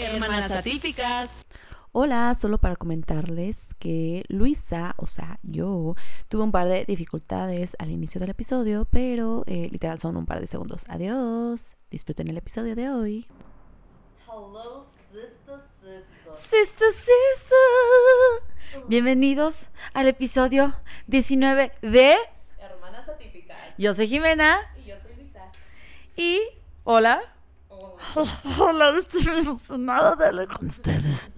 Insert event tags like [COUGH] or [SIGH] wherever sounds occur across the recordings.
Hermanas atípicas. Hola, solo para comentarles que Luisa, o sea, yo, tuve un par de dificultades al inicio del episodio, pero eh, literal son un par de segundos. Adiós. Disfruten el episodio de hoy. Hello, sister, sister. Sister, sister. Bienvenidos al episodio 19 de Hermanas atípicas. Yo soy Jimena Y yo soy Lisa. y hola. Hola. Estoy emocionada de hablar con ustedes.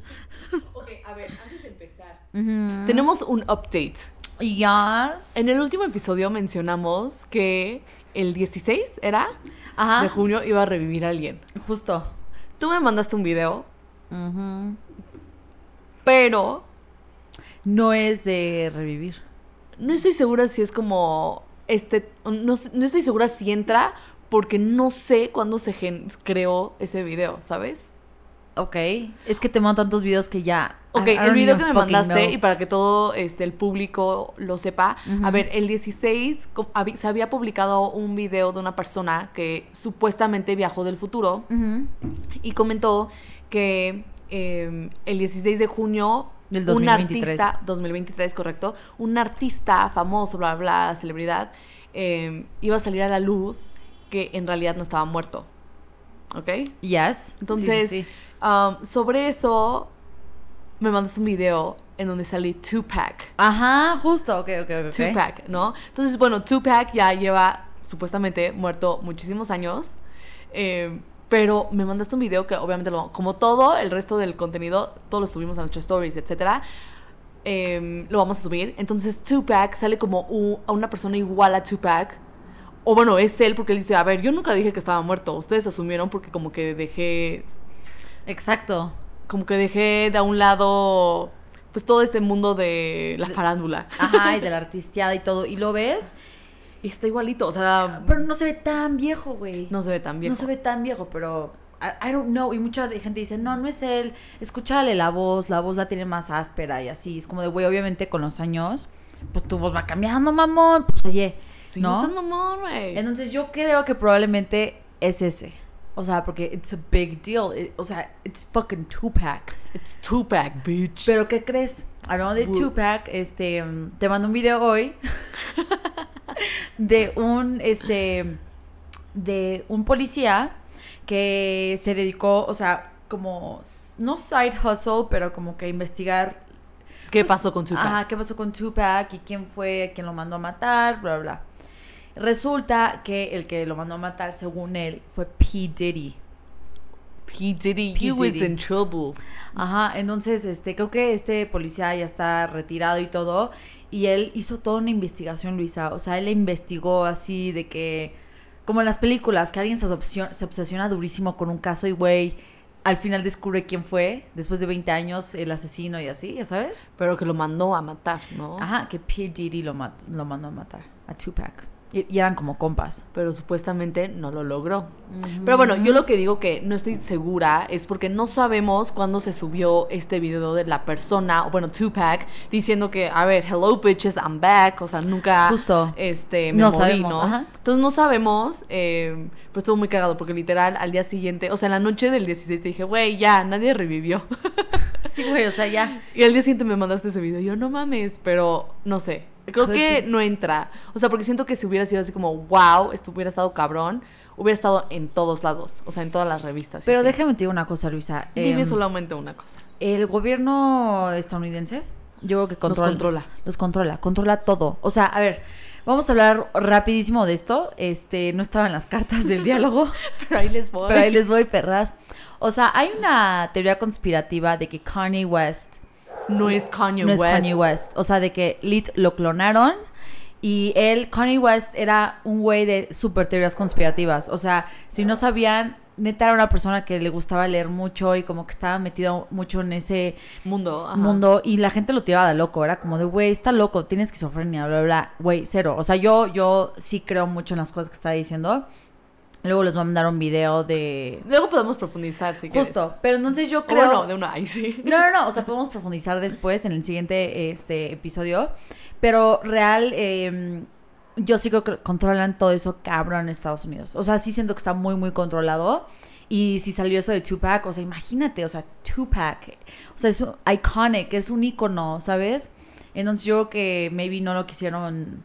Ok, a ver, antes de empezar. Tenemos un update. Yes. En el último episodio mencionamos que el 16 era Ajá. de junio iba a revivir a alguien. Justo. Tú me mandaste un video, pero No es de revivir. no estoy segura si es como este no, no estoy segura si entra porque no sé cuándo se creó ese video, ¿sabes? Ok. Es que te mando tantos videos que ya. Ok, I- I el video que me mandaste know. y para que todo este, el público lo sepa, a ver, el 16 co- habi- se había publicado un video de una persona que supuestamente viajó del futuro y comentó que eh, el 16 de junio Del un 2023. artista, 2023, correcto, un artista famoso, bla, bla, bla, celebridad, eh, iba a salir a la luz que en realidad no estaba muerto. ¿Ok? Yes. Entonces, Sí, sí, sí. Um, sobre eso, me mandaste un video en donde salí Tupac. Ajá, justo. Ok, ok, ok. Tupac, ¿no? Entonces, bueno, Tupac ya lleva supuestamente muerto muchísimos años. eh, pero me mandaste un video que obviamente, lo, como todo el resto del contenido, todos lo subimos a nuestras stories, etcétera. em, lo vamos a subir. Entonces Tupac sale como a una persona igual a Tupac. O bueno, es él porque él dice, a ver, yo nunca dije que estaba muerto. Ustedes asumieron porque como que dejé Exacto. como que dejé de a un lado pues todo este mundo de la farándula. Ajá, y [LAUGHS] de la artisteada y todo. Y lo ves, Y está igualito, o sea, pero no se ve tan viejo, güey. no se ve tan bien. No se ve tan viejo, pero I, I don't know. Y mucha gente dice, no, no es él. Escúchale la voz, la voz la tiene más áspera y así. Es como de, güey, obviamente con los años, pues tu voz va cambiando, mamón. Pues oye, Sí, no ¿no? mamón, güey. Entonces yo creo que probablemente es ese. O sea, porque it's a big deal. It- o sea, it's fucking Tupac. It's Tupac, bitch. Pero ¿qué crees? Hablando de Tupac, este, te mando un video hoy [LAUGHS] de un, este, de un policía que se dedicó, o sea, como, no side hustle, pero como que investigar ¿Qué pasó con Tupac? Ajá, qué pasó con Tupac y quién fue, quién lo mandó a matar, bla, bla, bla. Resulta que el que lo mandó a matar, según él, fue P. Diddy. P. Diddy, P. he was Diddy. in trouble. Ajá, entonces, este, creo que este policía ya está retirado y todo, y él hizo toda una investigación, Luisa. O sea, él investigó así de que, como en las películas, que alguien se, obsesiona, se obsesiona durísimo con un caso y, güey, al final descubre quién fue, después de 20 años, el asesino y así, ¿ya sabes? Pero que lo mandó a matar, ¿no? Ajá, que P. Diddy lo, mat- lo mandó a matar a Tupac. Y, y eran como compas. Pero supuestamente no lo logró. Pero bueno, yo lo que digo que no estoy segura es porque no sabemos cuándo se subió este video de la persona, o bueno, Tupac, diciendo que, a ver, hello bitches, I'm back. O sea, nunca Justo. este, me No morí, sabemos, ¿no? ajá. Entonces no sabemos, eh, pero estuvo muy cagado porque literal al día siguiente, o sea, en la noche del 16 te dije, güey, ya, nadie revivió. [LAUGHS] Sí, güey, o sea, ya. y al día siguiente me mandaste ese video. Yo, no mames, pero no sé. Creo que be. no entra. O sea, porque siento que si hubiera sido así como, wow, esto hubiera estado cabrón, hubiera estado en todos lados. O sea, en todas las revistas. Pero déjame te digo una cosa, Luisa. Dime Em, solamente una cosa. El gobierno estadounidense, yo creo que controla, controla. Los controla, controla todo. O sea, a ver, vamos a hablar rapidísimo de esto. Este, no estaba en las cartas del diálogo, [LAUGHS] Pero ahí les voy. pero ahí les voy, perras. O sea, hay una teoría conspirativa de que Kanye West No es Kanye no es West. Kanye West. O sea, de que Lit lo clonaron y él, Kanye West, era un güey de super teorías conspirativas. O sea, si no sabían, neta era una persona que le gustaba leer mucho y como que estaba metido mucho en ese Mundo. ajá. mundo y la gente lo tiraba de loco. Era como de, güey, está loco, tiene esquizofrenia, bla, bla, bla. Güey, cero. O sea, yo, yo sí creo mucho en las cosas que está diciendo. Luego les voy a mandar un video de... Luego podemos profundizar, si quieres. Justo. Pero entonces yo creo... bueno, de una, ahí sí. No, no, no, o sea, podemos profundizar después en el siguiente este, episodio, pero real, eh, yo sí creo que controlan todo eso cabrón en Estados Unidos. O sea, sí siento que está muy, muy controlado Y si salió eso de Tupac, o sea, imagínate, o sea, Tupac, o sea, es un iconic, es un icono, ¿sabes? Entonces yo creo que maybe no lo quisieron,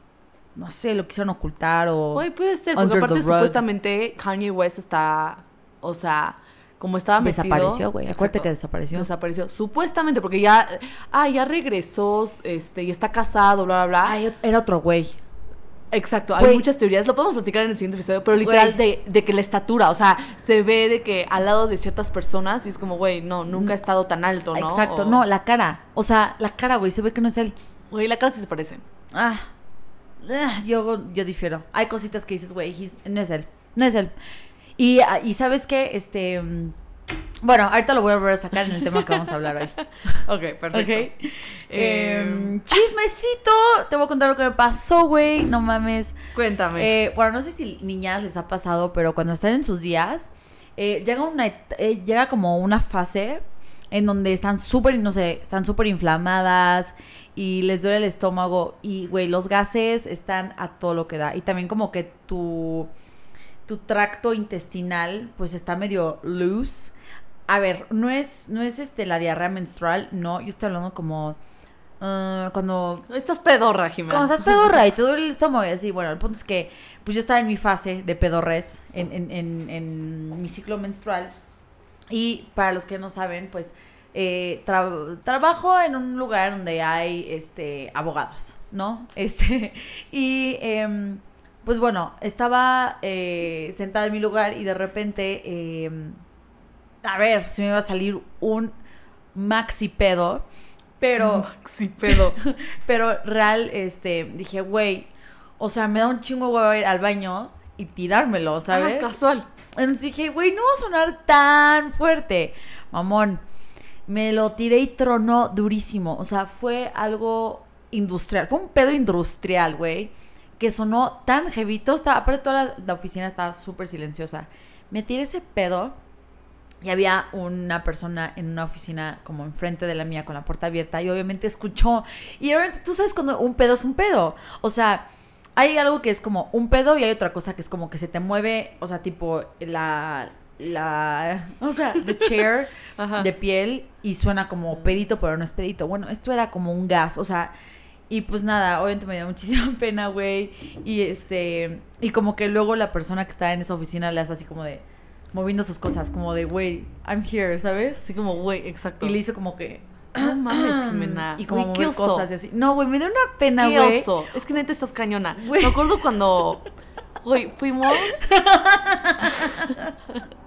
no sé, lo quisieron ocultar o... Oye, puede ser, porque aparte supuestamente Kanye West está, o sea, como estaba metido... Desapareció, güey. Acuérdate que desapareció. Desapareció. Supuestamente, porque ya, ah, ya regresó, este, y está casado, bla, bla, bla. Ay, era otro güey. Exacto, hay muchas teorías, lo podemos platicar en el siguiente episodio, pero literal de, de que la estatura, o sea, se ve de que al lado de ciertas personas y es como, güey, no, nunca ha estado tan alto, ¿no? Exacto, O- no, la cara. O sea, la cara, güey, se ve que no es él. Güey, la cara sí se parecen. Ah, ah, yo, yo difiero. Hay cositas que dices, güey, no es él. No es él. Y, ah, y sabes qué, este. mm, Bueno, ahorita lo voy a volver a sacar en el tema que vamos a hablar hoy. [LAUGHS] Ok, perfecto. Eh, Em, chismecito. Te voy a contar lo que me pasó, güey. No mames. cuéntame. Eh, bueno, no sé si niñas les ha pasado, pero cuando están en sus días, eh, llega, una, eh, llega como una fase en donde están súper, no sé, están súper inflamadas y les duele el estómago y, güey, los gases están a todo lo que da. Y también como que tu, tu tracto intestinal, pues está medio loose. A ver, no es, no es este la diarrea menstrual, no, yo estoy hablando como... ah, cuando Estás pedorra, Jimena. cuando estás pedorra y te duele el estómago y así, bueno, el punto es que pues yo estaba en mi fase de pedorres, en, en, en, en mi ciclo menstrual. Y para los que no saben, pues eh, tra- trabajo en un lugar donde hay este abogados, ¿no? [LAUGHS] Este, y em, pues bueno, estaba eh, sentada en mi lugar y de repente, em, a ver, se me iba a salir un maxi pedo, pero... Maxi pedo. [LAUGHS] Pero real, este, dije, güey, o sea, me da un chingo huevo ir al baño y tirármelo, ¿sabes? Ah, casual. Entonces dije, güey, no va a sonar tan fuerte. Mamón, me lo tiré y tronó durísimo. O sea, fue algo industrial. Fue un pedo industrial, güey. Que sonó tan jevito. Estaba, aparte toda la, la oficina estaba súper silenciosa. Me tiré ese pedo. Y había una persona en una oficina como enfrente de la mía con la puerta abierta y obviamente escuchó. Y obviamente tú sabes cuando un pedo es un pedo. O sea, hay algo que es como un pedo y hay otra cosa que es como que se te mueve, o sea, tipo la, la, o sea, the chair [LAUGHS] Ajá. de piel y suena como pedito, pero no es pedito. Bueno, esto era como un gas, o sea, y pues nada, obviamente me dio muchísima [LAUGHS] pena, güey. Y este, y como que luego la persona que está en esa oficina le hace así como de, moviendo sus cosas, como de, güey, I'm here, ¿sabes? Así como, güey, exacto. Y le hizo como que, No [CLEARS THROAT] mames, Jimena. y como Güey, cosas y así. No, güey, me dio una pena, Qué güey. oso. Es que neta estás cañona. Güey. Me acuerdo cuando, güey, fuimos... [LAUGHS]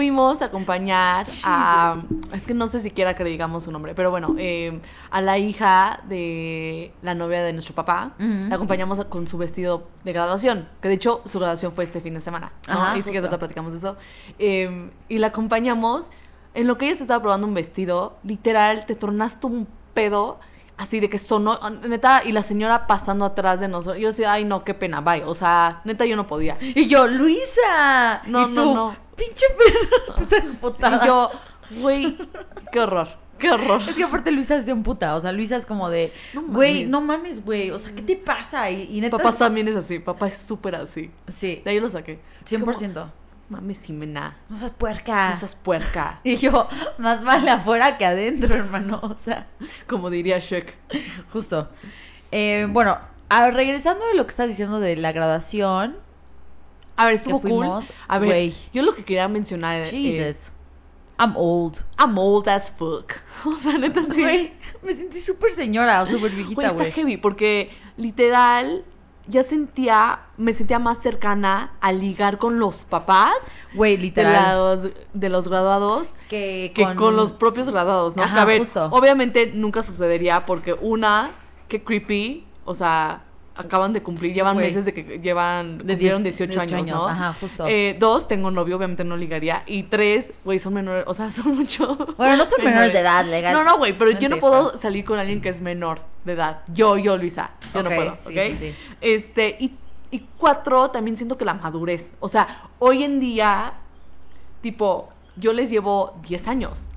Fuimos a acompañar a... Es que no sé siquiera que le digamos su nombre, pero bueno, eh, a la hija de la novia de nuestro papá. La acompañamos con su vestido de graduación, que de hecho su graduación fue este fin de semana. ¿no? Ajá, y sí que platicamos de eso. Eh, y la acompañamos. En lo que ella se estaba probando un vestido, literal, te tornaste un pedo así de que sonó, neta, y la señora pasando atrás de nosotros. Yo decía, ay, no, qué pena, bye. O sea, neta, yo no podía. Y yo, Luisa. No, y no, tú, no. Pinche emputada. [LAUGHS] Y yo, güey, qué horror, qué horror. Es que aparte Luisa es de un puta. O sea, Luisa es como de, güey, no mames, güey. O sea, ¿qué te pasa? Y, y neta. Papá también es así, papá es súper así. Sí, De ahí lo saqué. Es como, 100%. Mames, Jimena, No seas puerca. no seas puerca, [LAUGHS] Y yo, más vale afuera que adentro, hermano. O sea, como diría Shrek. justo. Eh, bueno, a- regresando de lo que estás diciendo de la graduación. A ver, estuvo Que cool. fuimos, A ver, güey. yo lo que quería mencionar es... Jesus. I'm old. I'm old as fuck. [LAUGHS] O sea, neta, sí. Güey, me sentí súper señora o súper Güey, viejita, está güey. heavy porque literal ya sentía, me sentía más cercana a ligar con los papás Güey, de literal. los, de los graduados Que, que con, los propios graduados, ¿no? Ajá, que a ver, justo. obviamente nunca sucedería porque una, qué creepy, o sea, acaban de cumplir, Sí, llevan meses de que llevan, De cumplieron 10 18, años, ¿no? Ajá, justo. Eh, dos, tengo novio, obviamente no ligaría. Y tres, güey, son menores, o sea, [LAUGHS] son mucho. bueno, no son menores de edad, legal. No, no, güey, pero yo no puedo salir con alguien que es menor de edad. Yo, yo, Luisa. Yo no puedo, sí, ¿ok? sí, sí. Este, y, y cuatro, también siento que la madurez. O sea, hoy en día, tipo, yo les llevo 10 años.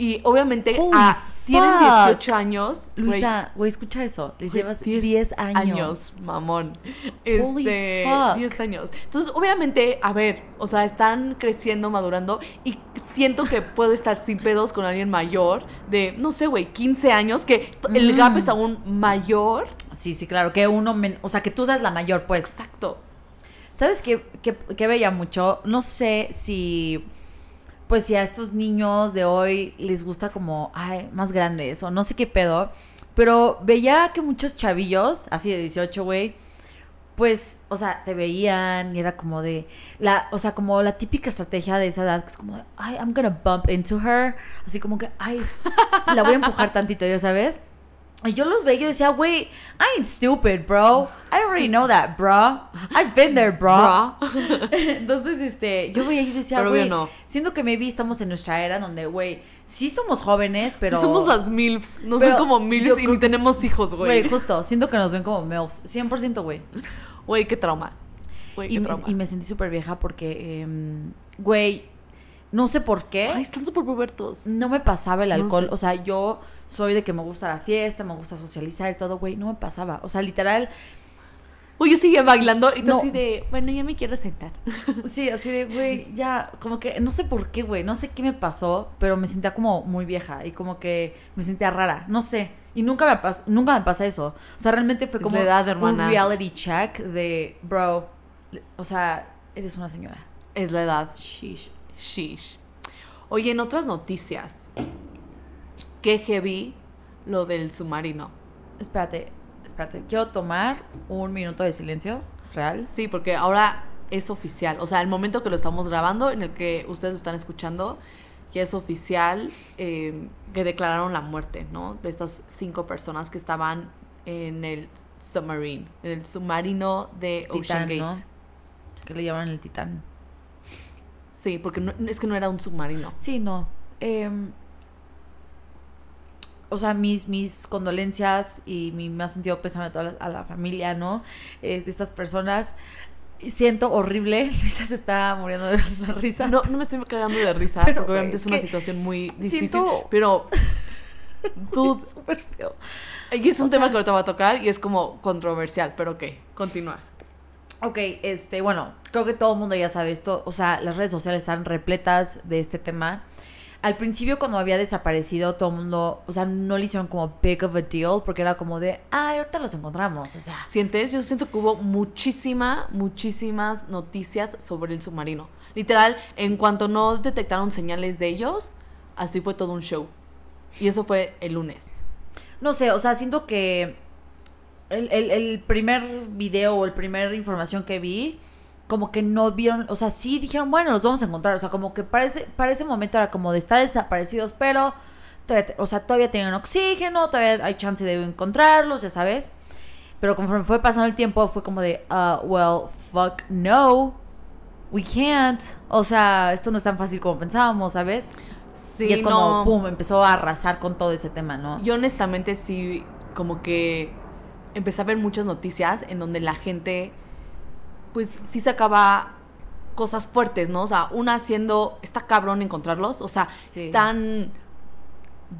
Y obviamente Holy a, tienen fuck? 18 años. Luisa, güey, escucha eso. Les llevas 10, años. mamón. Holy Este, fuck. 10 años. Entonces, obviamente, a ver, o sea, están creciendo, madurando y siento que puedo estar sin pedos con alguien mayor de, no sé, güey, 15 años, que el Mm. gap es aún mayor. Sí, sí, claro, que uno, men- o sea, que tú seas la mayor, pues. Exacto. ¿Sabes qué, qué, qué veía mucho? No sé si, pues si a estos niños de hoy les gusta como, ay, más grandes o no sé qué pedo, pero veía que muchos chavillos, así de 18, güey, pues, o sea, te veían y era como de, la, o sea, como la típica estrategia de esa edad, que es como de, ay, I'm gonna bump into her, así como que, ay, la voy a empujar tantito, ya sabes. Y yo los veía y yo decía, güey, I ain't stupid, bro. I already know that, bro. I've been there, bro. Bra. [LAUGHS] Entonces, este, yo veía y decía, güey, no. siento que maybe estamos en nuestra era donde, güey, sí somos jóvenes, pero... Somos las MILFs. No son como MILFs y ni tenemos hijos, Güey, güey. justo, siento que nos ven como MILFs, 100%, güey. Güey, qué trauma. Güey, Y, qué me- trauma. y me sentí súper vieja porque, em, güey, no sé por qué. Ay, están súper pubertos. no me pasaba el No alcohol. sé. O sea, yo soy de que me gusta la fiesta, me gusta socializar y todo, güey. No me pasaba. O sea, literal, Güey, yo seguía bailando y tú No. así de, bueno, ya me quiero sentar. [LAUGHS] sí, así de, güey, ya, como que, no sé por qué, güey. No sé qué me pasó, pero me sentía como muy vieja y como que me sentía rara. No sé. Y nunca me, pas nunca me pasa eso. O sea, realmente fue como edad, un reality check de, bro, o sea, eres una señora. Es la edad. Sheesh. Oye, en otras noticias, qué heavy lo del submarino. Espérate, espérate. Quiero tomar un minuto de silencio real. Sí, porque ahora es oficial. O sea, el momento que lo estamos grabando, en el que ustedes lo están escuchando, ya es oficial eh, que declararon la muerte, ¿no? De estas cinco personas que estaban en el submarine, en el submarino de Ocean Titán, Gate. ¿no? Que le llaman el titán. Sí, porque no- es que no era un submarino. Sí, no. Em, o sea, mis, mis condolencias y mi más sentido pésame a toda la, a la familia, ¿no? Eh, de estas personas. Siento horrible. [LAUGHS] Luisa se está muriendo de la risa. No, no me estoy cagando de risa, Pero, porque obviamente es una situación muy difícil. siento- Pero, [LAUGHS] dude, súper feo. y es un O tema sea- que ahorita va a tocar y es como controversial, pero ok, continúa. Ok, este, bueno, creo que todo el mundo ya sabe esto. O sea, las redes sociales están repletas de este tema. Al principio, cuando había desaparecido, todo el mundo, o sea, no le hicieron como big of a deal, porque era como de, ay, ahorita los encontramos. O sea, ¿Sientes? Yo siento que hubo muchísima, muchísimas noticias sobre el submarino. Literal, en cuanto no detectaron señales de ellos, así fue todo un show. Y eso fue el lunes. no sé, o sea, siento que el, el- el primer video o el primer información que vi, como que no vieron, o sea, sí dijeron, bueno, los vamos a encontrar. O sea, como que para ese, para ese momento era como de estar desaparecidos, pero, todavía- o sea, todavía tienen oxígeno, todavía hay chance de encontrarlos, ya sabes. Pero conforme fue pasando el tiempo, fue como de, uh, well, fuck, no, we can't. O sea, esto no es tan fácil como pensábamos, ¿sabes? Sí, y es como, no. pum, empezó a arrasar con todo ese tema, ¿no? Yo honestamente sí, como que empecé a ver muchas noticias en donde la gente, pues sí sacaba cosas fuertes, ¿no? O sea, una haciendo, está cabrón encontrarlos, o sea, Sí. están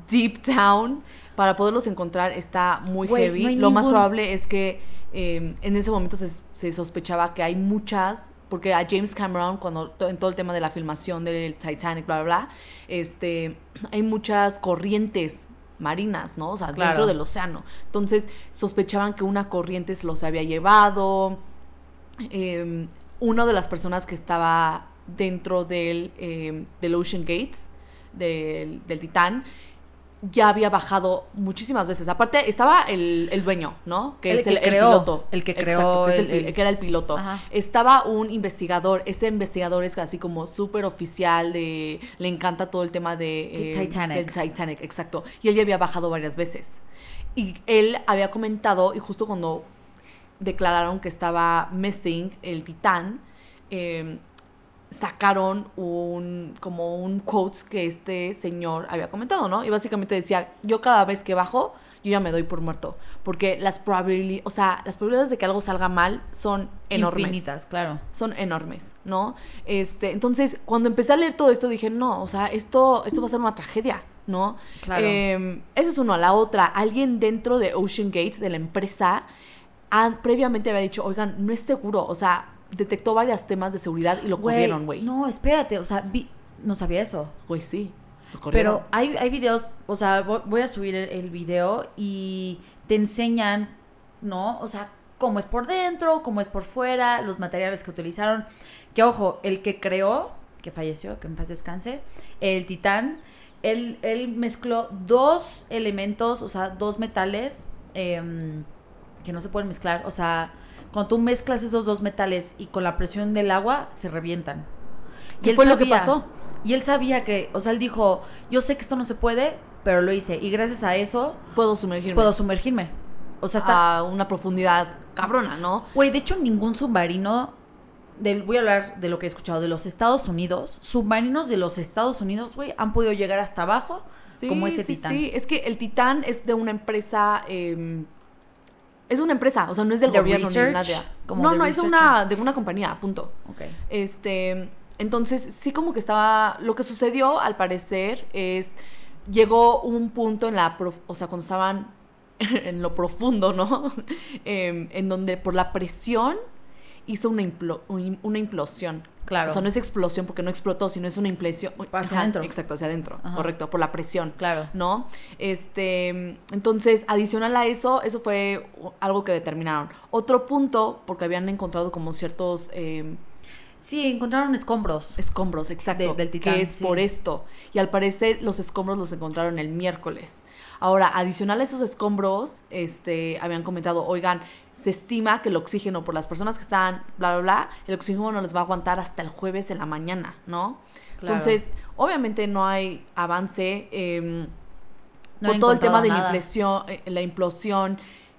deep down para poderlos encontrar está muy heavy. no Lo más probable es que eh, en ese momento se, se sospechaba que hay muchas, porque a James Cameron, cuando to- en todo el tema de la filmación del Titanic, bla, bla, bla, este, hay muchas corrientes marinas, ¿no? O sea, Claro. dentro del océano. Entonces, sospechaban que una corriente se los había llevado. Eh, una de las personas que estaba dentro del, eh, del Ocean Gate, del, del Titán, ya había bajado muchísimas veces. Aparte, estaba el, el dueño, ¿no? Que El es que el, piloto. el que Exacto, creó que, es el- que era el piloto. Ajá. Estaba un investigador. Este investigador es así como súper oficial de... Le encanta todo el tema de... De eh, Titanic. del Titanic, exacto. Y él ya había bajado varias veces. Y él había comentado, y justo cuando declararon que estaba missing el titán, eh, sacaron un como un quote que este señor había comentado, ¿no? Y básicamente decía, yo cada vez que bajo, yo ya me doy por muerto, porque las probabilidades, o sea, las probabilidades de que algo salga mal son enormes Infinitas, claro. son enormes, ¿no? Este, entonces, cuando empecé a leer todo esto, dije, no, o sea, esto, esto va a ser una tragedia. ¿no? Claro. Eh, esa es uno. La otra, alguien dentro de Ocean Gates, de la empresa, previamente había dicho, oigan, no es seguro. O sea, detectó varios temas de seguridad y lo Güey, corrieron, güey. No, espérate, o sea, vi- no sabía eso. Güey, sí. lo corrieron. Pero hay, hay videos, o sea, vo- voy a subir el, el video y te enseñan, ¿no? O sea, cómo es por dentro, cómo es por fuera, los materiales que utilizaron. Que ojo, el que creó, que falleció, que en paz descanse, el titán, él, él mezcló dos elementos, o sea, dos metales em, que no se pueden mezclar. O sea, cuando tú mezclas esos dos metales y con la presión del agua, se revientan. ¿Qué fue lo que pasó? Y él sabía que, o sea, él dijo, yo sé que esto no se puede, pero lo hice. Y gracias a eso Puedo sumergirme puedo sumergirme. O sea, está... a una profundidad cabrona, ¿no? Güey, de hecho, ningún submarino, del, voy a hablar de lo que he escuchado, de los Estados Unidos, submarinos de los Estados Unidos, güey, han podido llegar hasta abajo como ese sí, titán. Sí, es que el Titán es de una empresa. eh, es una empresa, o sea, no es del ¿De gobierno research? ni nada. Como No, no, es una, de una compañía, punto. Ok. Este, entonces, sí como que estaba, lo que sucedió al parecer es, llegó un punto en la, prof- o sea, cuando estaban [LAUGHS] en lo profundo, ¿no? [LAUGHS] Em, en donde por la presión hizo una, una implosión. Claro. O sea, no es explosión porque no explotó, sino es una impresión. Hacia adentro. Exacto, hacia adentro, Ajá. correcto, por la presión. Claro. ¿no? Este, entonces, adicional a eso, eso fue algo que determinaron. Otro punto, porque habían encontrado como ciertos eh, Sí, encontraron escombros. escombros, exacto, De- del Titán, que es sí. por esto. Y al parecer los escombros los encontraron el miércoles. Ahora, adicional a esos escombros, este, habían comentado, oigan, se estima que el oxígeno por las personas que están, bla, bla, bla, el oxígeno no les va a aguantar hasta el jueves en la mañana, ¿no? Claro. Entonces, obviamente no hay avance. em, No por han todo el tema de la nada. impresión, eh, la implosión,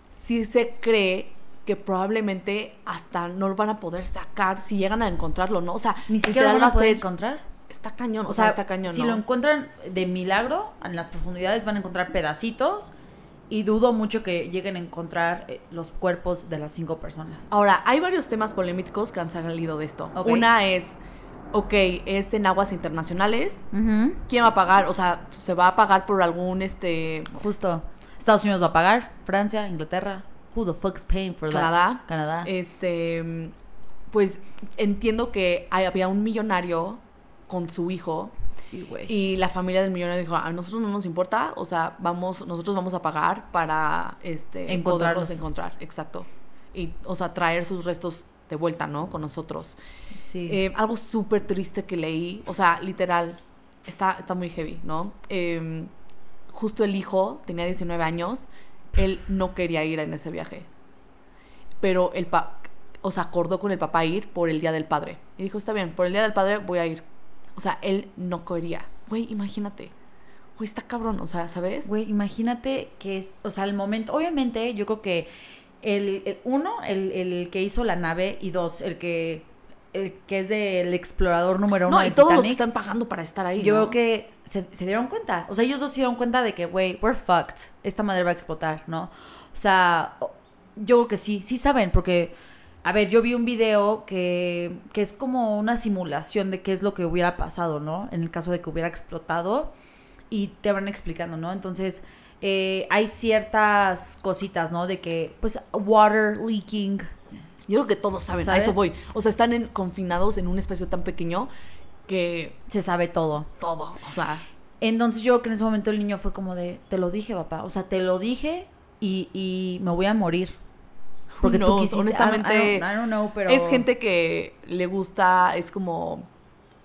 sí se cree que probablemente hasta no lo van a poder sacar si llegan a encontrarlo, ¿no? O sea, Ni siquiera lo van va a poder encontrar. Está cañón, O sea, está cañón, si ¿no? lo encuentran de milagro, en las profundidades van a encontrar pedacitos y dudo mucho que lleguen a encontrar eh, los cuerpos de las cinco personas. Ahora, hay varios temas polémicos que han salido de esto. Una es, ok, es en aguas internacionales. ¿Quién va a pagar? O sea, se va a pagar por algún, este, Justo. Estados Unidos va a pagar, Francia, Inglaterra. Who the fuck's paying for that? Canadá. Canadá. Este, pues entiendo que hay- había un millonario con su hijo sí, güey. Y la familia del millonario dijo, a nosotros no nos importa, o sea, vamos, nosotros vamos a pagar para este Encontrarlos. encontrar, exacto. Y, o sea, traer sus restos de vuelta, ¿no? Con nosotros. Sí. Eh, algo súper triste que leí, o sea, literal, está, está muy heavy, ¿no? Eh, justo el hijo, tenía 19 años, él no quería ir en ese viaje. Pero el pa o sea, acordó con el papá ir por el Día del Padre. Y dijo, está bien, por el Día del Padre voy a ir. O sea, él no quería. Güey, imagínate. Güey, está cabrón, o sea, ¿sabes? Güey, imagínate que es, o sea, el momento, obviamente, yo creo que el, el- uno, el, el que hizo la nave, y dos, el que, el que es del explorador número uno no, y del todos los que están pagando para estar ahí. yo ¿no? creo que se, se dieron cuenta. O sea, ellos dos se dieron cuenta de que, güey, we're fucked. Esta madre va a explotar, ¿no? O sea, yo creo que sí, sí saben, porque, a ver, yo vi un video que, que es como una simulación de qué es lo que hubiera pasado, ¿no? En el caso de que hubiera explotado, y te van explicando, ¿no? Entonces, eh, hay ciertas cositas, ¿no? De que, pues, water leaking. Yo creo que todos saben, ¿Sabes? a eso voy. O sea, están en- confinados en un espacio tan pequeño que Se sabe todo. todo, o sea, Entonces yo creo que en ese momento el niño fue como de, te lo dije, papá. O sea, te lo dije y, y me voy a morir. Porque tú quisiste. honestamente, I don't, I don't- I don't know, pero... es gente que le gusta, es como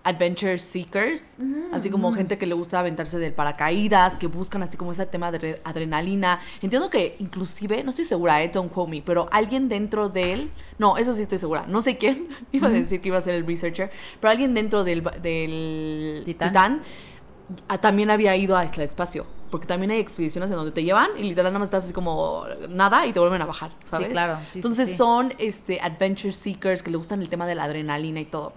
adventure seekers, así como gente que le gusta aventarse del paracaídas, que buscan así como ese tema de re- adrenalina. Entiendo que inclusive, no estoy segura, eh, don't quote me, pero alguien dentro de él, no, eso sí estoy segura, no sé quién, [LAUGHS] iba a decir que iba a ser el researcher, pero alguien dentro del, del Titán. Titán ah, también había ido a este espacio. Porque también hay expediciones en donde te llevan y literal nada más estás así como nada y te vuelven a bajar, ¿sabes? claro, sí, sí, Entonces sí. son este, adventure seekers que le gustan el tema de la adrenalina y todo.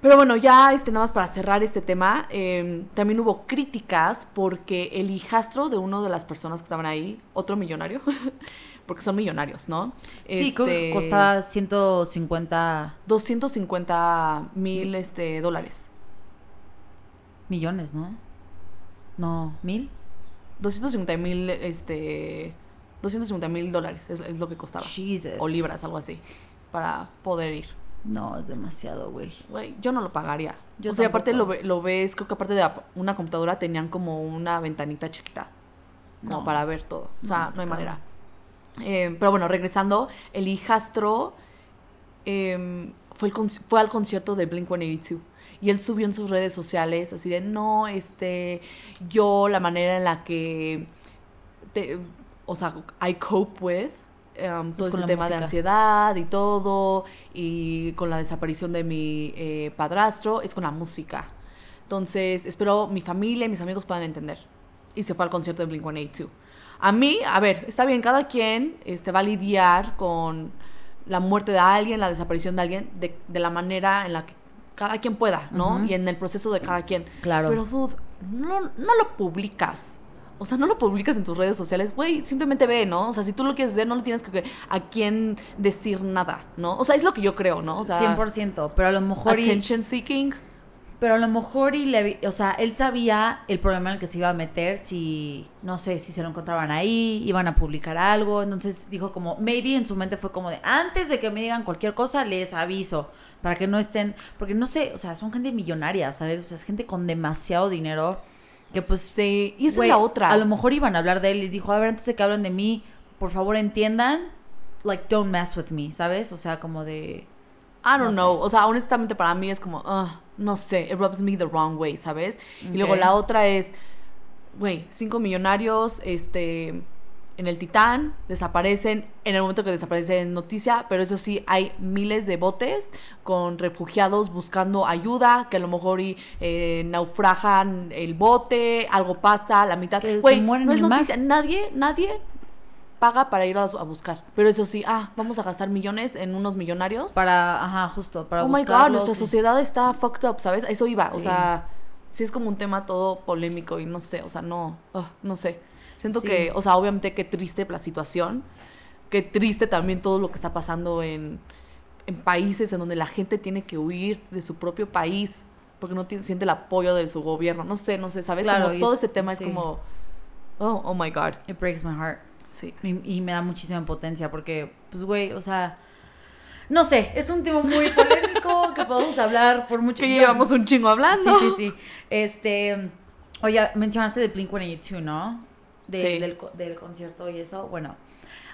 Pero bueno, ya este, nada más para cerrar este tema, eh, también hubo críticas porque el hijastro de una de las personas que estaban ahí, otro millonario, [LAUGHS] porque son millonarios, ¿no? Sí, creo que costaba 150 250 mil este, dólares. millones, ¿no? No, ¿mil? 250 mil, este, 250 mil dólares es, es lo que costaba. Jesus. O libras, algo así, para poder ir. No, es demasiado, güey. Güey, yo no lo pagaría. Yo o sea, aparte lo, lo ves, creo que aparte de una computadora tenían como una ventanita chiquita. No. para ver todo. O sea, No, hay manera. Eh, pero bueno, regresando, el hijastro eh, fue, el conci- fue al concierto de Blink 182. Y él subió en sus redes sociales así de, no, este, yo la manera en la que, te- o sea, I cope with um, todo Es este tema de ansiedad y todo, y con la desaparición de mi eh, padrastro, es con la música. Entonces, espero mi familia y mis amigos puedan entender. Y se fue al concierto de Blink 182. A mí, a ver, está bien, cada quien este, va a lidiar con la muerte de alguien, la desaparición de alguien, de, de la manera en la que cada quien pueda, ¿no? Y en el proceso de cada quien. Claro. Pero, dude, no, no lo publicas. O sea, no lo publicas en tus redes sociales, güey, simplemente ve, ¿no? O sea, si tú lo quieres ver, no le tienes que a quién decir nada, ¿no? O sea, es lo que yo creo, ¿no? O sea, 100%, pero a lo mejor... y- attention seeking. Pero a lo mejor y le, o sea, él sabía el problema en el que se iba a meter si, no sé, si se lo encontraban ahí, iban a publicar algo, entonces dijo como, maybe en su mente fue como de, antes de que me digan cualquier cosa, les aviso, para que no estén, porque no sé, o sea, son gente millonaria, ¿sabes? O sea, es gente con demasiado dinero, que pues, Sí, y esa es la otra. a lo mejor iban a hablar de él y dijo, a ver, antes de que hablen de mí, por favor entiendan, like, don't mess with me, ¿sabes? O sea, como de... I don't No sé. know. O sea, honestamente para mí es como, no sé, it rubs me the wrong way, ¿sabes? Y luego la otra es, güey, cinco millonarios, este, en el Titán, desaparecen en el momento que desaparecen noticia, pero eso sí, hay miles de botes con refugiados buscando ayuda, que a lo mejor y, eh, naufragan el bote, algo pasa, la mitad, güey, no es noticia, nadie, nadie paga para ir a, buscar, pero eso sí, ah, vamos a gastar millones en unos millonarios. Para, ajá, justo, para oh my god, nuestra y- sociedad está fucked up, ¿sabes? Eso iba, Sí. o sea, sí es como un tema todo polémico y no sé, o sea, no, ugh, no sé. Siento Sí. que, o sea, obviamente qué triste la situación, qué triste también todo lo que está pasando en, en países en donde la gente tiene que huir de su propio país porque no tiene, siente el apoyo de su gobierno, no sé, no sé, ¿sabes? Claro, como todo es- este tema sí. es como, oh, oh my god, It breaks my heart. Sí. Y, y me da muchísima impotencia porque, pues, güey, o sea, no sé, es un tema muy polémico [LAUGHS] que podemos hablar por mucho Que yo- llevamos un chingo hablando. Sí, sí, sí. Este, oye, mencionaste de Blink-182, ¿no? De- Sí. del, del concierto y eso. Bueno,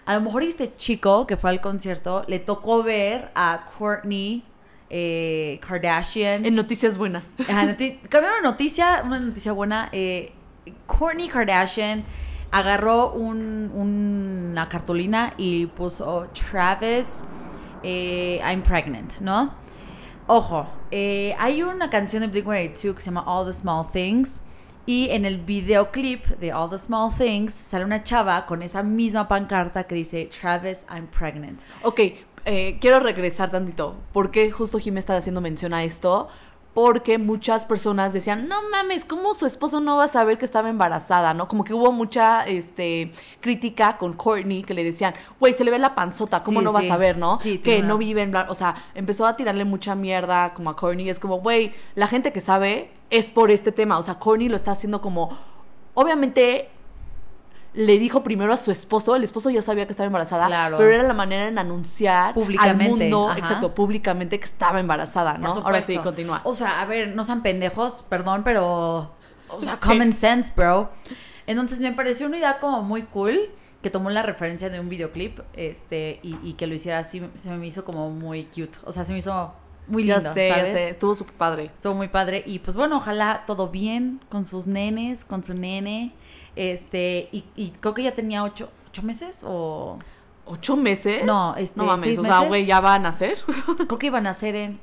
a lo mejor este chico que fue al concierto le tocó ver a Courtney eh, Kardashian. En noticias buenas. Ajá, noti- cambiaron una noticia, una noticia buena. Eh, Kourtney Kardashian agarró un- una cartulina y puso Travis, eh, I'm pregnant, ¿no? Ojo, eh, hay una canción de Blink-182 que se llama All the Small Things. Y en el videoclip de All the Small Things sale una chava con esa misma pancarta que dice Travis, I'm pregnant. Ok, eh, quiero regresar tantito. ¿Por qué justo Jimé está haciendo mención a esto? Porque muchas personas decían, no mames, ¿cómo su esposo no va a saber que estaba embarazada? ¿No? Como que hubo mucha este, crítica con Courtney que le decían, güey, se le ve la panzota, ¿cómo Sí, no va a saber, no? Sí, que no vive en bla- O sea, empezó a tirarle mucha mierda como a Courtney. Es como, güey, la gente que sabe es por este tema. O sea, Courtney lo está haciendo como. Obviamente le dijo primero a su esposo, el esposo ya sabía que estaba embarazada, Claro. pero era la manera en anunciar Públicamente, al mundo, ajá. exacto, públicamente que estaba embarazada, ¿no? Ahora sí, continúa. O sea, a ver, no sean pendejos, perdón, pero. O sea, Sí. common sense, bro. Entonces me pareció una idea como muy cool que tomó la referencia de un videoclip este y, y que lo hiciera así. Se me hizo como muy cute. O sea, se me hizo muy ya lindo, sé, ¿sabes? ya sé, estuvo súper padre. Estuvo muy padre. Y pues bueno, ojalá todo bien con sus nenes, con su nene. Este, y, y creo que ya tenía ocho, ocho meses o. ¿Ocho meses? No, este, No mames, ¿seis o sea, güey, ya va a nacer. Creo que iban a ser en.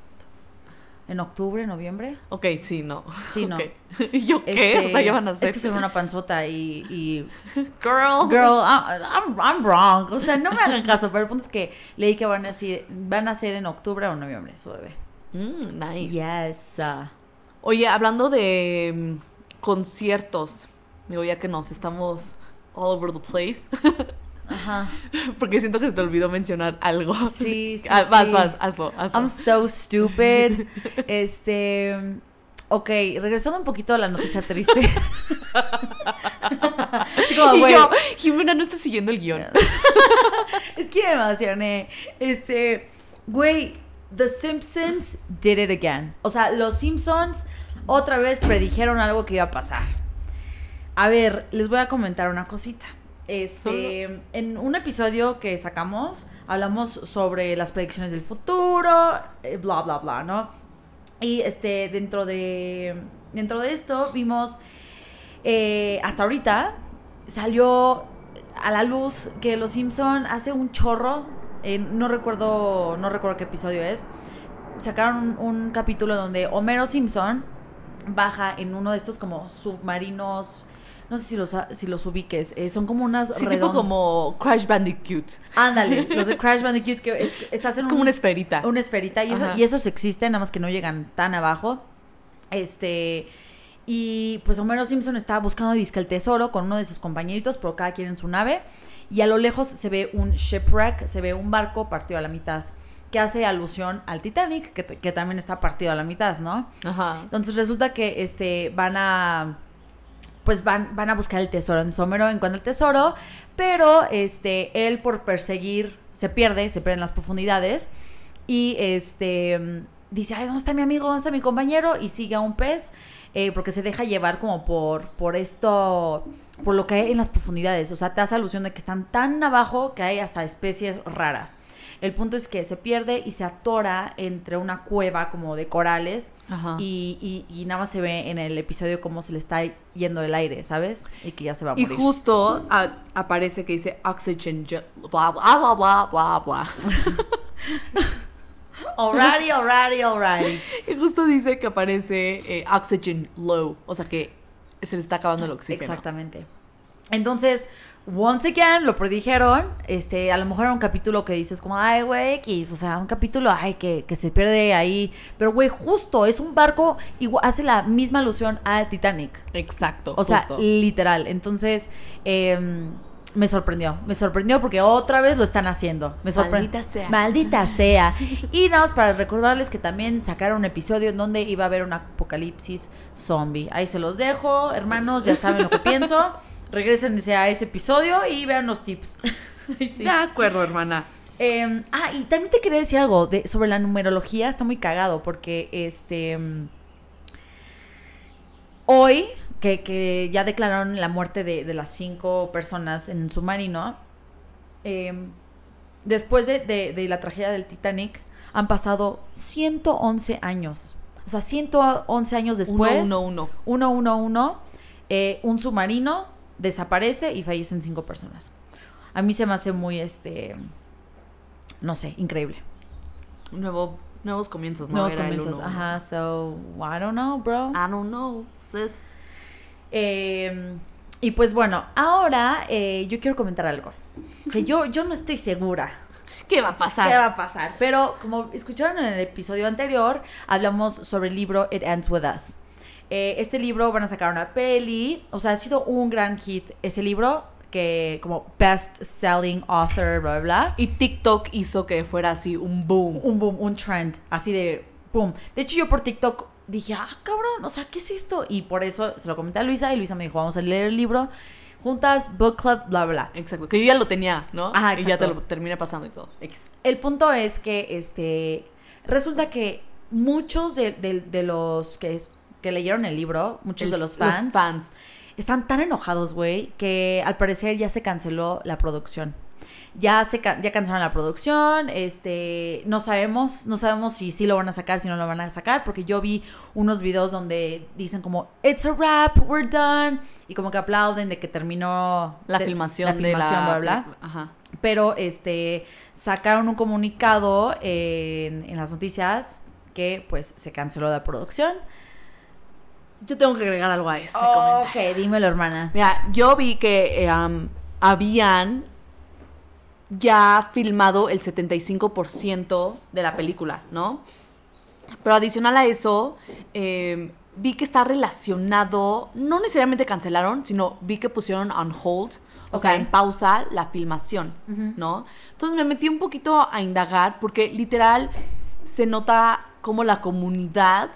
En octubre, noviembre. ok, sí, no. Sí, no. Ok. [LAUGHS] ¿Y yo qué? Este, o sea, ya van a nacer. Es que ve una panzota y. y [LAUGHS] Girl. girl, I'm, I'm, I'm wrong. O sea, no me hagan caso, pero el punto es que leí que van a ser, van a ser en octubre o noviembre su bebé. Mm, nice. Yes. uh, Oye, hablando de mm, conciertos, digo, ya que nos estamos all over the place, [LAUGHS] Ajá. [LAUGHS] porque siento que se te olvidó mencionar algo. Sí, [LAUGHS] sí, Ah, vas, sí. vas, hazlo, hazlo. I'm so stupid. [LAUGHS] Este. ok, regresando un poquito a la noticia triste. Así como, y güey, yo, Jimena, no está siguiendo el guion. es que me emocioné. Este, güey, The Simpsons did it again. O sea, los Simpsons otra vez predijeron algo que iba a pasar. A ver, les voy a comentar una cosita. Este, en un episodio que sacamos, hablamos sobre las predicciones del futuro, eh, bla, bla, bla, ¿no? Y este, dentro de, dentro de esto vimos, eh, hasta ahorita, salió a la luz que Los Simpson hace un chorro, eh, no recuerdo, no recuerdo qué episodio es, sacaron un, un capítulo donde Homero Simpson baja en uno de estos como submarinos, no sé si los, si los ubiques, eh, son como unas Sí, tipo como Crash Bandicoot. Ándale, [LAUGHS] los de Crash Bandicoot que es- estás en Es como un- una esferita. una esferita y, eso- Ajá. y esos existen, nada más que no llegan tan abajo. Este. Y pues Homero Simpson está buscando disque el tesoro con uno de sus compañeritos, pero cada quien en su nave. Y a lo lejos se ve un shipwreck, se ve un barco partido a la mitad. Que hace alusión al Titanic, que, que también está partido a la mitad, ¿no? Ajá. Entonces resulta que este van a pues van, van a buscar el tesoro. Entonces Homero encuentra el tesoro, pero este él por perseguir se pierde, se pierde en las profundidades y este dice, "Ay, ¿dónde está mi amigo? ¿Dónde está mi compañero?" y sigue a un pez eh, porque se deja llevar como por por esto por lo que hay en las profundidades, o sea, te hace alusión de que están tan abajo que hay hasta especies raras. El punto es que se pierde y se atora entre una cueva como de corales Ajá. y, y- y nada más se ve en el episodio cómo se le está yendo el aire, ¿sabes? Y que ya se va a Y morir. justo a- aparece que dice oxygen, bla, bla, bla, bla, bla, bla. [LAUGHS] Alrighty, alrighty, alrighty. Y justo dice que aparece eh, oxygen low, o sea que se le está acabando el oxígeno. Exactamente. Entonces, once again, lo predijeron. Este, a lo mejor era un capítulo que dices como, ay, güey, X. O sea, un capítulo, ay, que, que se pierde ahí. Pero, güey, justo, es un barco, igual, hace la misma alusión a Titanic. Exacto. O sea, justo. literal. Entonces, em, me sorprendió. Me sorprendió porque otra vez lo están haciendo. Me sorprendió. Maldita sea. Maldita [LAUGHS] sea. Y nada más para recordarles que también sacaron un episodio en donde iba a haber un apocalipsis zombie. Ahí se los dejo, hermanos, ya saben lo que pienso. [LAUGHS] Regrésense a ese episodio y vean los tips. [LAUGHS] Sí. De acuerdo, hermana. Eh, ah, y también te quería decir algo de, sobre la numerología. Está muy cagado porque este. mm, Hoy, que, que ya declararon la muerte de, de las cinco personas en el submarino, eh, después de, de- la tragedia del Titanic, han pasado 111 años. O sea, 111 años después. uno, uno, uno. uno, uno, uno, eh, un submarino desaparece y fallecen cinco personas. A mí se me hace muy, este, no sé, increíble. Nuevo, nuevos comienzos, ¿no? Nuevos Era comienzos. Ajá, so, I don't know, bro. I don't know, sis. Eh, y pues bueno, ahora eh, yo quiero comentar algo. Que yo, [LAUGHS] yo no estoy segura ¿Qué va a pasar? qué va a pasar. Pero como escucharon en el episodio anterior, hablamos sobre el libro It Ends With Us. Eh, este libro van a sacar una peli. O sea, ha sido un gran hit ese libro. Que como best selling author, bla, bla, bla. Y TikTok hizo que fuera así un boom. Un boom, un trend. Así de boom. De hecho, yo por TikTok dije, ah, cabrón, o sea, ¿qué es esto? Y por eso se lo comenté a Luisa y Luisa me dijo, vamos a leer el libro juntas, book club, bla, bla. Exacto, que yo ya lo tenía, ¿no? Ajá, Y ya te exacto. lo terminé pasando y todo. X. El punto es que este resulta que muchos de, de- de los que, es- que leyeron el libro, muchos El- de los fans, Los fans. están tan enojados, güey, que al parecer ya se canceló la producción. Ya se ya cancelaron la producción, este, no sabemos, no sabemos si sí lo van a sacar, si no lo van a sacar, porque yo vi unos videos donde dicen como it's a wrap, we're done y como que aplauden de que terminó La de- filmación, la filmación, de la bla, bla. Ajá. pero este sacaron un comunicado en, en las noticias que pues se canceló la producción. Yo tengo que agregar algo a ese comentario. ok, dímelo, hermana. Mira, yo vi que eh, habían ya filmado el 75% de la película, ¿no? Pero adicional a eso, eh, vi que está relacionado, no necesariamente cancelaron, sino vi que pusieron on hold, o sea, en pausa la filmación. ¿no? Entonces me metí un poquito a indagar porque literal se nota como la comunidad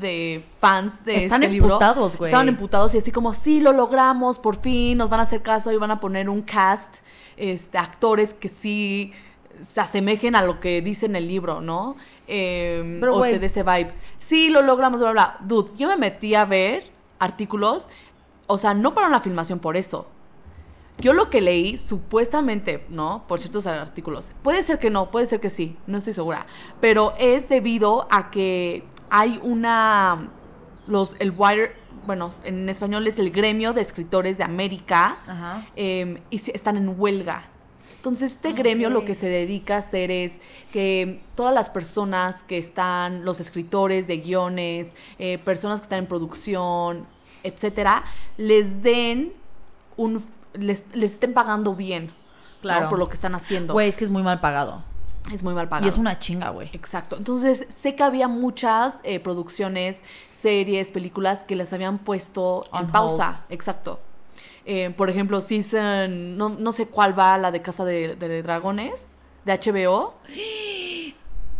de fans de Están este libro emputados, güey. estaban emputados y así como sí lo logramos por fin nos van a hacer caso y van a poner un cast este actores que sí se asemejen a lo que dice en el libro no Eh, Pero, o te dé ese vibe sí lo logramos bla bla bla. dude yo me metí a ver artículos o sea no para la filmación por eso yo lo que leí, supuestamente, ¿no? Por ciertos artículos. Puede ser que no, puede ser que sí, no estoy segura. Pero es debido a que hay una. Los, el Wire, bueno, en español es el Gremio de Escritores de América. Ajá. eh, y están en huelga. Entonces, este Ah, gremio lo que se dedica a hacer es que todas las personas que están, los escritores de guiones, eh, personas que están en producción, etcétera, les den un. les, les estén pagando bien. ¿no? Claro. Por lo que están haciendo. Güey, es que es muy mal pagado. Es muy mal pagado. Y es una chinga, güey. Exacto. Entonces, sé que había muchas eh, producciones, series, películas que las habían puesto On en pausa. Exacto. Eh, por ejemplo, season, no, no sé cuál va, la de Casa de, de Dragones, de HBO.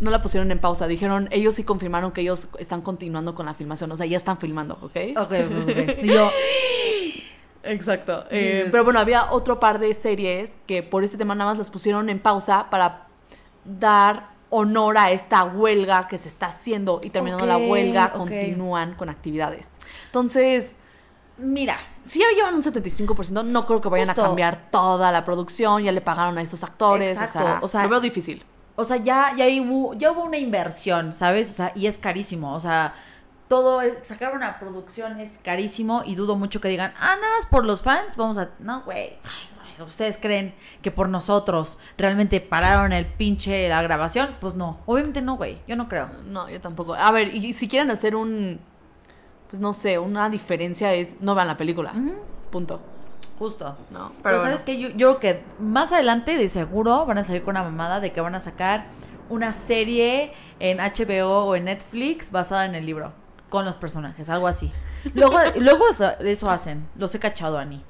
No la pusieron en pausa. Dijeron, ellos sí confirmaron que ellos están continuando con la filmación. O sea, ya están filmando, ¿ok? Ok, ok, yo, [LAUGHS] Exacto. Eh, pero bueno, había otro par de series que por este tema nada más las pusieron en pausa para dar honor a esta huelga que se está haciendo y terminando la huelga continúan con actividades. Entonces, mira, si ya llevan un 75%, no creo que vayan Justo. a cambiar toda la producción, ya le pagaron a estos actores, Exacto, o sea, o sea, lo veo difícil. o sea, ya, ya, hubo, ya hubo una inversión, ¿sabes? O sea, y es carísimo. O sea, todo, sacar una producción es carísimo y dudo mucho que digan, ah, nada más por los fans, vamos a... No, güey. ¿Ustedes creen que por nosotros realmente pararon el pinche la grabación? Pues no, obviamente no, güey. Yo no creo. No, yo tampoco. A ver, y si quieren hacer un, pues no sé, una diferencia es, no vean la película, punto. Justo. No, Pero, pero, sabes que yo, yo creo que más adelante de seguro van a salir con una mamada de que van a sacar una serie en HBO o en Netflix basada en el libro con los personajes, algo así. Luego, [LAUGHS] luego eso, eso hacen. Los he cachado, Ani.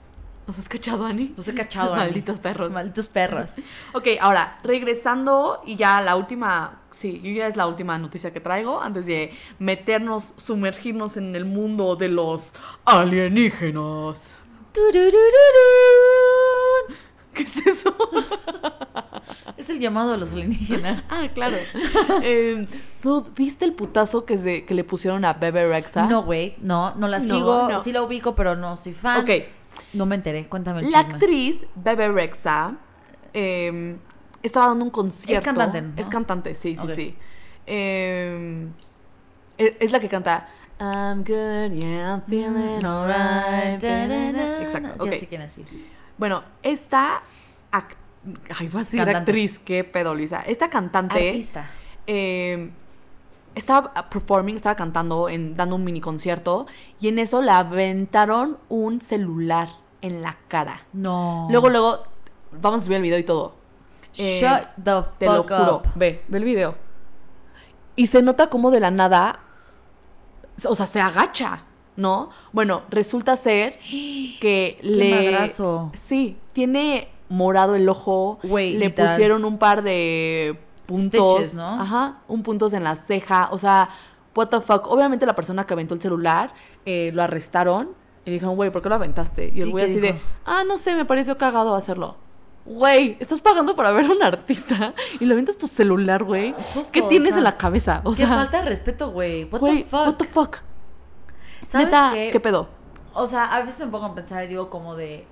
¿Nos has cachado, Ani? Los he cachado, Ani. Malditos perros. Malditos perros. [LAUGHS] Ok, ahora, regresando y ya la última, sí, yo ya es la última noticia que traigo antes de meternos, sumergirnos en el mundo de los alienígenas. ¿Qué es eso? [LAUGHS] Es el llamado de los alienígenas. [LAUGHS] ah, claro. Eh, dude, ¿viste el putazo que, se, que le pusieron a Bebe Rexa? No, güey. No, no la No, sigo. no. Sí la ubico, pero no soy fan. Ok, No me enteré. Cuéntame el la chisme. actriz Bebe Rexa eh, estaba dando un concierto. cantante, ¿no? Es cantante, sí, sí, sí. Eh, es, es la que canta I'm good, yeah, I'm feeling alright. Exacto, Ya ok. sé quién es, sí. Bueno, esta act- Ay, voy a Cantante. actriz, qué pedo, Luisa. Esta cantante Artista. eh, estaba performing, estaba cantando, en, dando un mini concierto, y en eso le aventaron un celular en la cara. No. Luego, luego, vamos a subir el video y todo. Eh, Shut the Te lo fuck juro. up. Ve, ve el video. Y se nota como de la nada, o sea, se agacha, ¿no? Bueno, resulta ser [GASPS] que le... madrazo. Sí, tiene morado el ojo. Güey, le literal. pusieron un par de puntos. Stitches, ¿no? Ajá, un puntos en la ceja. O sea, what the fuck. Obviamente la persona que aventó el celular eh, lo arrestaron. Y dijeron, güey, ¿por qué lo aventaste? Y el ¿Y güey así de, ah, no sé, me pareció cagado hacerlo. Güey, estás pagando para ver a un artista [LAUGHS] y le aventas tu celular, güey. Justo, ¿Qué o tienes sea, en la cabeza? O Qué sea, falta de respeto, güey. What güey, the fuck. what the fuck. ¿Sabes Neta, qué? qué? pedo? O sea, a veces me pongo a pensar y digo como de...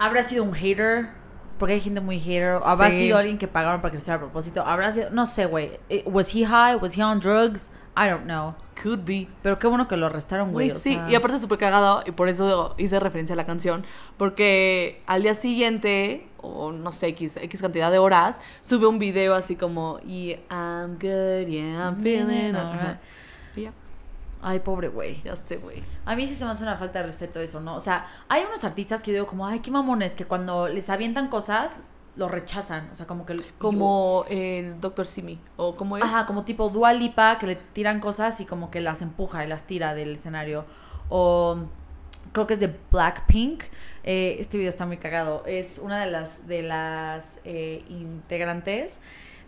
¿Habrá sido un hater? Porque hay gente muy hater. ¿Habrá Sí. sido alguien que pagaron para que sea a propósito? ¿Habrá sido...? No sé, güey. Eh, ¿Was he high? ¿Was he on drugs? I don't know. Could be. Pero qué bueno que lo arrestaron, güey. Sí, sea, y aparte súper cagado, y por eso hice referencia a la canción, porque al día siguiente, o no sé, X, X cantidad de horas, sube un video así como, y I'm good, yeah, I'm feeling alright. Ajá. Ay, pobre güey. ya sé, güey. A mí sí se me hace una falta de respeto eso, ¿no? O sea, hay unos artistas que yo digo como, ay, qué mamones, que cuando les avientan cosas, lo rechazan. O sea, como que... Como el Dr. Simi, o como es. Ajá, como tipo Dua Lipa, que le tiran cosas y como que las empuja y las tira del escenario. O creo que es de Blackpink. Eh, este video está muy cagado. Es una de las, de las eh, integrantes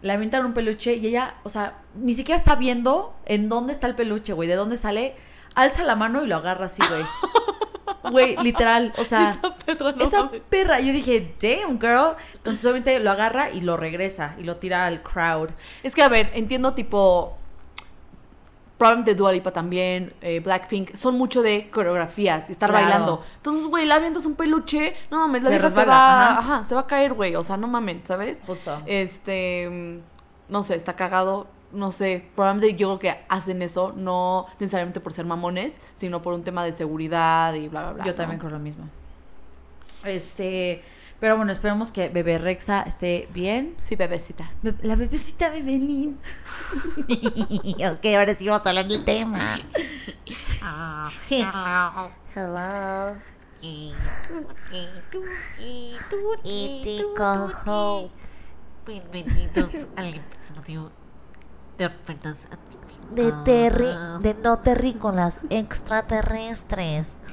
le avientan un peluche y ella, o sea, ni siquiera está viendo en dónde está el peluche, güey, de dónde sale, alza la mano y lo agarra así, güey. [LAUGHS] Güey, literal, o sea, Esa perra, no esa mames. perra, yo dije, damn, girl. Entonces, obviamente lo agarra y lo regresa y lo tira al crowd. Es que, a ver, entiendo tipo. Probablemente Dua Lipa también, eh, Blackpink, son mucho de coreografías y estar Claro. bailando. Entonces, güey, la avientas un peluche, no mames, la Se vieja se va, ajá. ajá, se va a caer, güey, o sea, no mames, ¿sabes? Justo. Este, no sé, está cagado, no sé, probablemente yo creo que hacen eso, no necesariamente por ser mamones, sino por un tema de seguridad y bla, bla, bla. Yo ¿no? también creo lo mismo. Este, pero bueno, esperemos que bebé Rexa esté bien. Sí, bebecita. Be- La bebecita Bebelín. [LAUGHS] ok, ahora sí vamos a hablar del tema. [LAUGHS] Hello. Y Tico Hope. Bienvenidos al episodio de De Terry, de no Terry con las extraterrestres. [LAUGHS]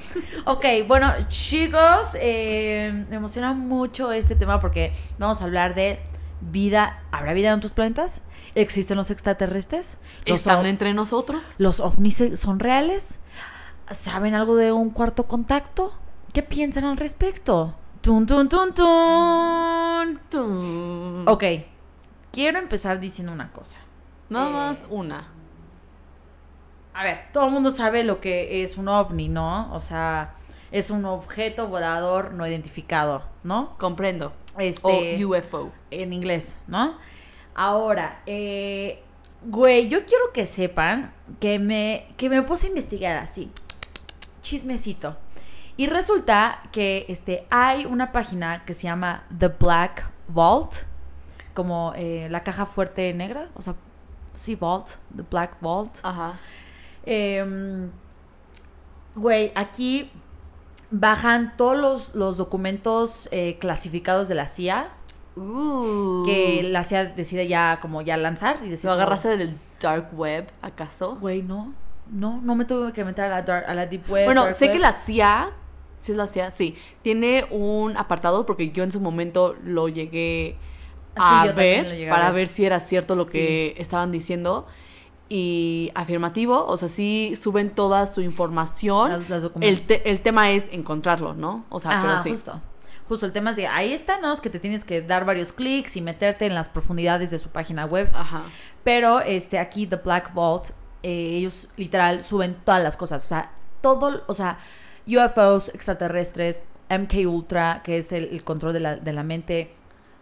Ok, bueno, chicos, eh, me emociona mucho este tema porque vamos a hablar de vida. ¿Habrá vida en otros planetas? ¿Existen los extraterrestres? ¿Los, ¿Están entre nosotros? ¿Los ovnis son reales? ¿Saben algo de un cuarto contacto? ¿Qué piensan al respecto? Tun, tun, tun, tun. Tum. Ok, quiero empezar diciendo una cosa. Nada Eh, más una. A ver, todo el mundo sabe lo que es un ovni, ¿no? O sea, es un objeto volador no identificado, ¿no? Comprendo. Este, O UFO. en inglés, ¿no? Ahora, eh, güey, yo quiero que sepan que me, que me puse a investigar así, chismecito. Y resulta que este, hay una página que se llama The Black Vault, como eh, la caja fuerte negra, o sea, sí, Vault, The Black Vault. Ajá. Em, Güey, aquí bajan todos los, los documentos eh, clasificados de la CIA Uh. que la CIA decide ya como ya lanzar y decir ¿Lo como, agarraste del dark web, acaso? güey no no no me tuve que meter a la dark- a la deep web Bueno, sé web. que la CIA, sí es la CIA, sí, tiene un apartado porque yo en su momento lo llegué a Sí, ver para ver. ver si era cierto lo que estaban diciendo y afirmativo, o sea, sí suben toda su información. Las- las documentos. el, te- el tema es encontrarlo, ¿no? O sea, Ajá, pero sí. justo justo el tema es de ahí está nada más que te tienes que dar varios clics y meterte en las profundidades de su página web Ajá. Pero este, aquí The Black Vault, eh, ellos literal suben todas las cosas. O sea, todo, o sea, UFOs, extraterrestres, MK Ultra, que es el, el control de la, de la mente.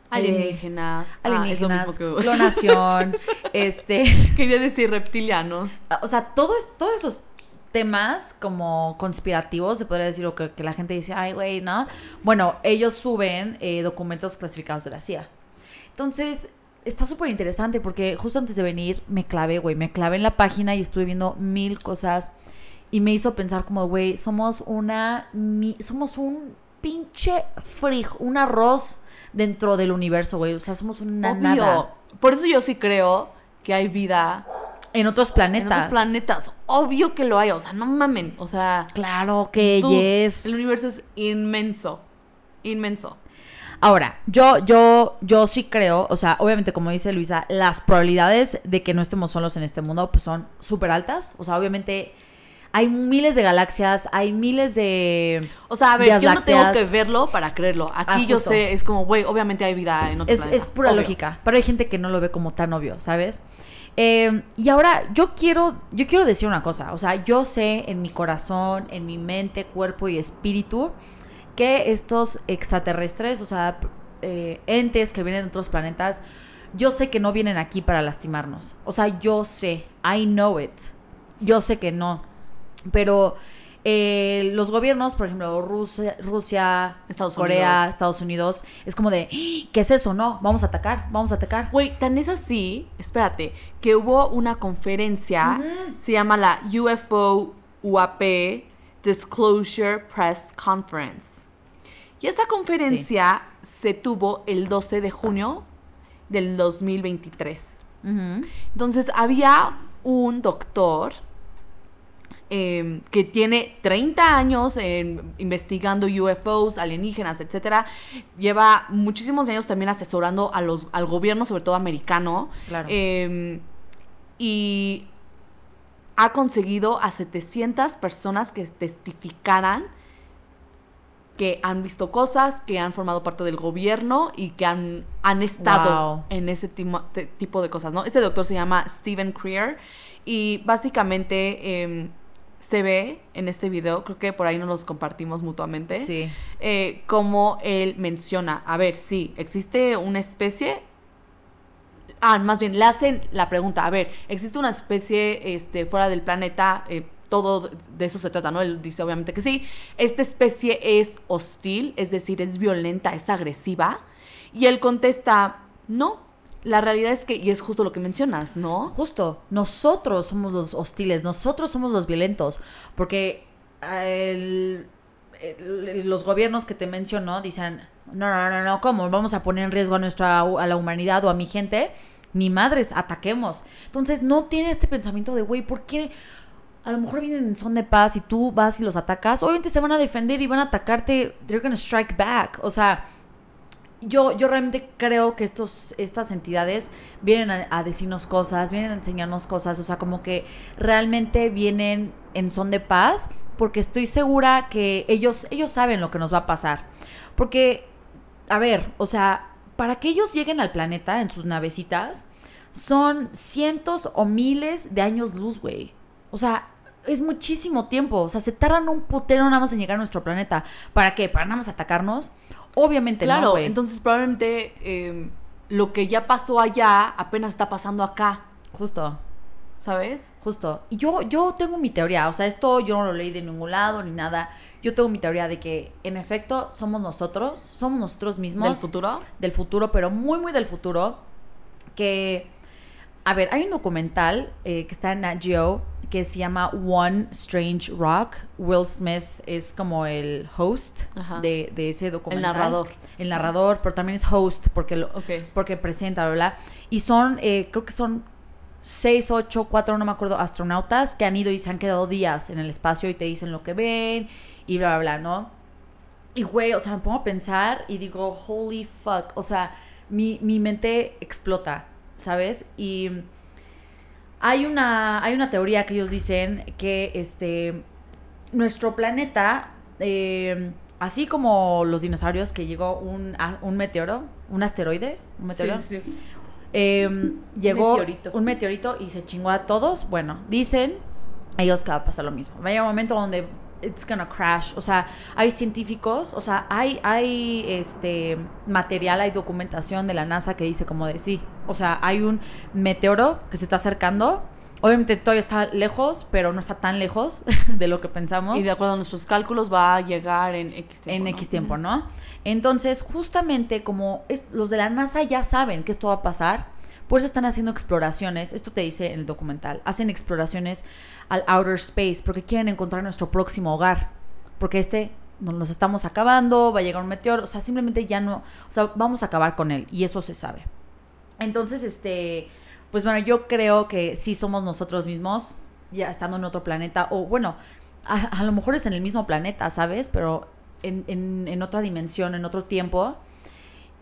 Eh, Alienígenas. Ah, es lo alienígenas, mismo que- clonación, [LAUGHS] este, [LAUGHS] Quería decir reptilianos. o sea, todo es- todos esos temas como conspirativos, se podría decir, o que, que la gente dice, ay, güey, ¿no? Bueno, ellos suben eh, documentos clasificados de la CIA. Entonces, está súper interesante porque justo antes de venir me clavé, güey, me clavé en la página y estuve viendo mil cosas y me hizo pensar como, güey, somos una, mi- somos un pinche frijol, un arroz dentro del universo, güey, o sea, somos una Obvio. nada. Por eso yo sí creo que hay vida En otros en planetas. otros planetas. Obvio que lo hay. O sea, no mamen. O sea, Claro que dude, yes. el universo es inmenso. Inmenso. Ahora, yo, yo, yo sí creo, o sea, obviamente, como dice Luisa, las probabilidades de que no estemos solos en este mundo, pues son súper altas. O sea, obviamente, hay miles de galaxias, hay miles de. O sea, a ver, yo no tengo que verlo para creerlo. Aquí Ah, yo justo. sé, es como, güey, obviamente hay vida en otro Es, planeta. es pura Obvio. lógica. Pero hay gente que no lo ve como tan obvio, ¿sabes? Eh, y ahora, yo quiero, yo quiero decir una cosa. O sea, yo sé en mi corazón, en mi mente, cuerpo y espíritu, que estos extraterrestres, o sea, eh, entes que vienen de otros planetas, yo sé que no vienen aquí para lastimarnos. O sea, yo sé, I know it. Yo sé que no. Pero eh, los gobiernos, por ejemplo, Rusia, Rusia Estados Corea, Unidos. Estados Unidos, es como de, "¡Ah! ¿qué es eso? No, vamos a atacar, vamos a atacar. Güey, tan es así, espérate, que hubo una conferencia, se llama la UFO UAP Disclosure Press Conference. Y esa conferencia se tuvo el 12 de junio del 2023. Ujú. Entonces había un doctor eh, que tiene 30 años en- investigando UFOs, alienígenas, etcétera. Lleva muchísimos años también asesorando a los, al gobierno, sobre todo americano. Claro. Eh, y ha conseguido a 700 personas que testificaran que han visto cosas, que han formado parte del gobierno y que han, han estado Wow. en ese tipo de cosas, ¿no? Este doctor se llama Stephen Creer y básicamente em, se ve en este video, creo que por ahí nos los compartimos mutuamente, Sí. eh, como él menciona, a ver, sí, existe una especie, ah, más bien, le hacen la pregunta, a ver, existe una especie este, fuera del planeta, eh, todo de eso se trata, ¿no? Él dice obviamente que sí, esta especie es hostil, es decir, es violenta, es agresiva, y él contesta, no, la realidad es que, y es justo lo que mencionas, ¿no? Justo, nosotros somos los hostiles, nosotros somos los violentos, porque los gobiernos que te mencionó dicen, no, no, no, no, ¿cómo? Vamos a poner en riesgo a nuestra, a la humanidad o a mi gente, ni madres, ataquemos. Entonces no tienen este pensamiento de, güey, ¿por qué? A lo mejor vienen en son de paz y tú vas y los atacas, obviamente se van a defender y van a atacarte, they're gonna strike back, o sea, yo, yo realmente creo que estos, estas entidades vienen a, decirnos cosas, vienen a enseñarnos cosas, o sea, como que realmente vienen en son de paz, porque estoy segura que ellos, ellos saben lo que nos va a pasar. Porque, a ver, o sea, para que ellos lleguen al planeta en sus navecitas, son cientos o miles de años luz, güey. O sea, es muchísimo tiempo. O sea, se tardan un putero nada más en llegar a nuestro planeta. ¿Para qué? ¿Para nada más atacarnos? Obviamente no, Claro, güey. entonces probablemente eh, lo que ya pasó allá apenas está pasando acá, Justo, ¿sabes? justo. Y yo, yo tengo mi teoría. O sea, esto yo no lo leí de ningún lado ni nada. Yo tengo mi teoría de que, en efecto, somos nosotros. Somos nosotros mismos. Del futuro. del futuro, pero muy, muy del futuro. Que, a ver, hay un documental eh, que está en Nat Geo que se llama One Strange Rock. Will Smith es como el host de, de ese documental. narrador. El narrador, pero también es host porque, lo, porque presenta, bla, bla. Y son, eh, creo que son seis, ocho, cuatro, no me acuerdo, astronautas que han ido y se han quedado días en el espacio y te dicen lo que ven y bla, bla, bla, ¿no? Y güey, o sea, me pongo a pensar y digo, holy fuck, o sea, mi, mi mente explota, ¿sabes? Y hay una, hay una teoría que ellos dicen que este, nuestro planeta, eh, así como los dinosaurios, que llegó un, un meteoro, un asteroide, un meteoro, Sí, sí, eh, llegó meteorito. un meteorito y se chingó a todos. Bueno, dicen ellos que va a pasar lo mismo. Va a llegar un momento donde it's gonna crash. O sea, hay científicos, o sea, hay, hay este material, hay documentación de la NASA que dice como de sí. O sea, hay un meteoro que se está acercando. Obviamente todavía está lejos, pero no está tan lejos [LAUGHS] de lo que pensamos Y de acuerdo a nuestros cálculos va a llegar en X tiempo. en ¿no? X tiempo, ¿no? Entonces, justamente como es- los de la NASA ya saben que esto va a pasar, por eso están haciendo exploraciones, esto te dice en el documental, hacen exploraciones al outer space porque quieren encontrar nuestro próximo hogar, porque este no- nos estamos acabando, va a llegar un meteoro, o sea, simplemente ya no, o sea, vamos a acabar con él y eso se sabe. Entonces, este, pues bueno, yo creo que sí somos nosotros mismos, ya estando en otro planeta, o bueno, a, a lo mejor es en el mismo planeta, ¿sabes? Pero en, en- en otra dimensión, en otro tiempo,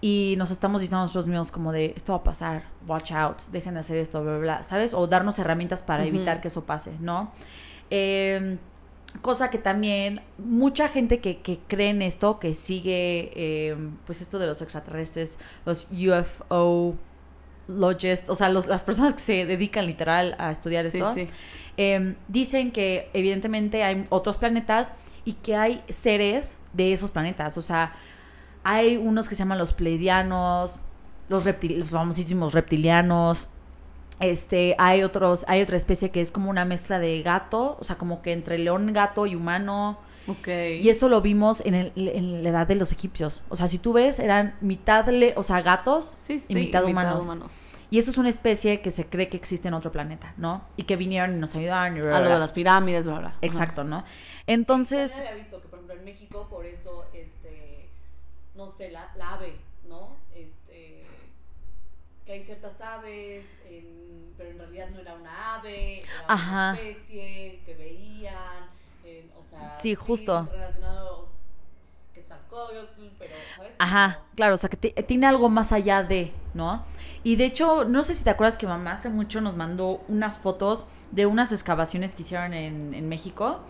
y nos estamos diciendo a nosotros mismos como de, esto va a pasar, watch out, dejen de hacer esto, bla, bla, bla, ¿sabes? O darnos herramientas para evitar que eso pase, ¿no? Eh, cosa que también mucha gente que, que cree en esto, que sigue eh, pues esto de los extraterrestres, los UFO logists, o sea, los- las personas que se dedican literal a estudiar Sí, esto, sí. eh, dicen que evidentemente hay otros planetas y que hay seres de esos planetas. O sea, hay unos que se llaman los pleidianos, los, reptil- los famosísimos reptilianos. Este, hay otros, hay otra especie que es como una mezcla de gato, o sea, como que entre león, gato y humano. Ok. Y eso lo vimos en, el- en la edad de los egipcios. O sea, si tú ves, eran mitad, le, o sea, gatos sí, sí, y mitad, humanos. Y eso es una especie que se cree que existe en otro planeta, ¿no? Y que vinieron y nos ayudaron. Y bla, bla, A lo de las pirámides, bla, bla. Exacto, ¿no? Entonces, había visto que, por ejemplo, en México, por eso, no sé, la, la ave, ¿no? Este, que hay ciertas aves, en- pero en realidad no era una ave, era Ajá. una especie que veían, en- o sea, Sí, justo. relacionado Quetzalcóyotl, pero, ¿sabes? Ajá, claro, o sea, que ti- tiene algo más allá de, ¿no? Y de hecho, no sé si te acuerdas que mamá hace mucho nos mandó unas fotos de unas excavaciones que hicieron en, en México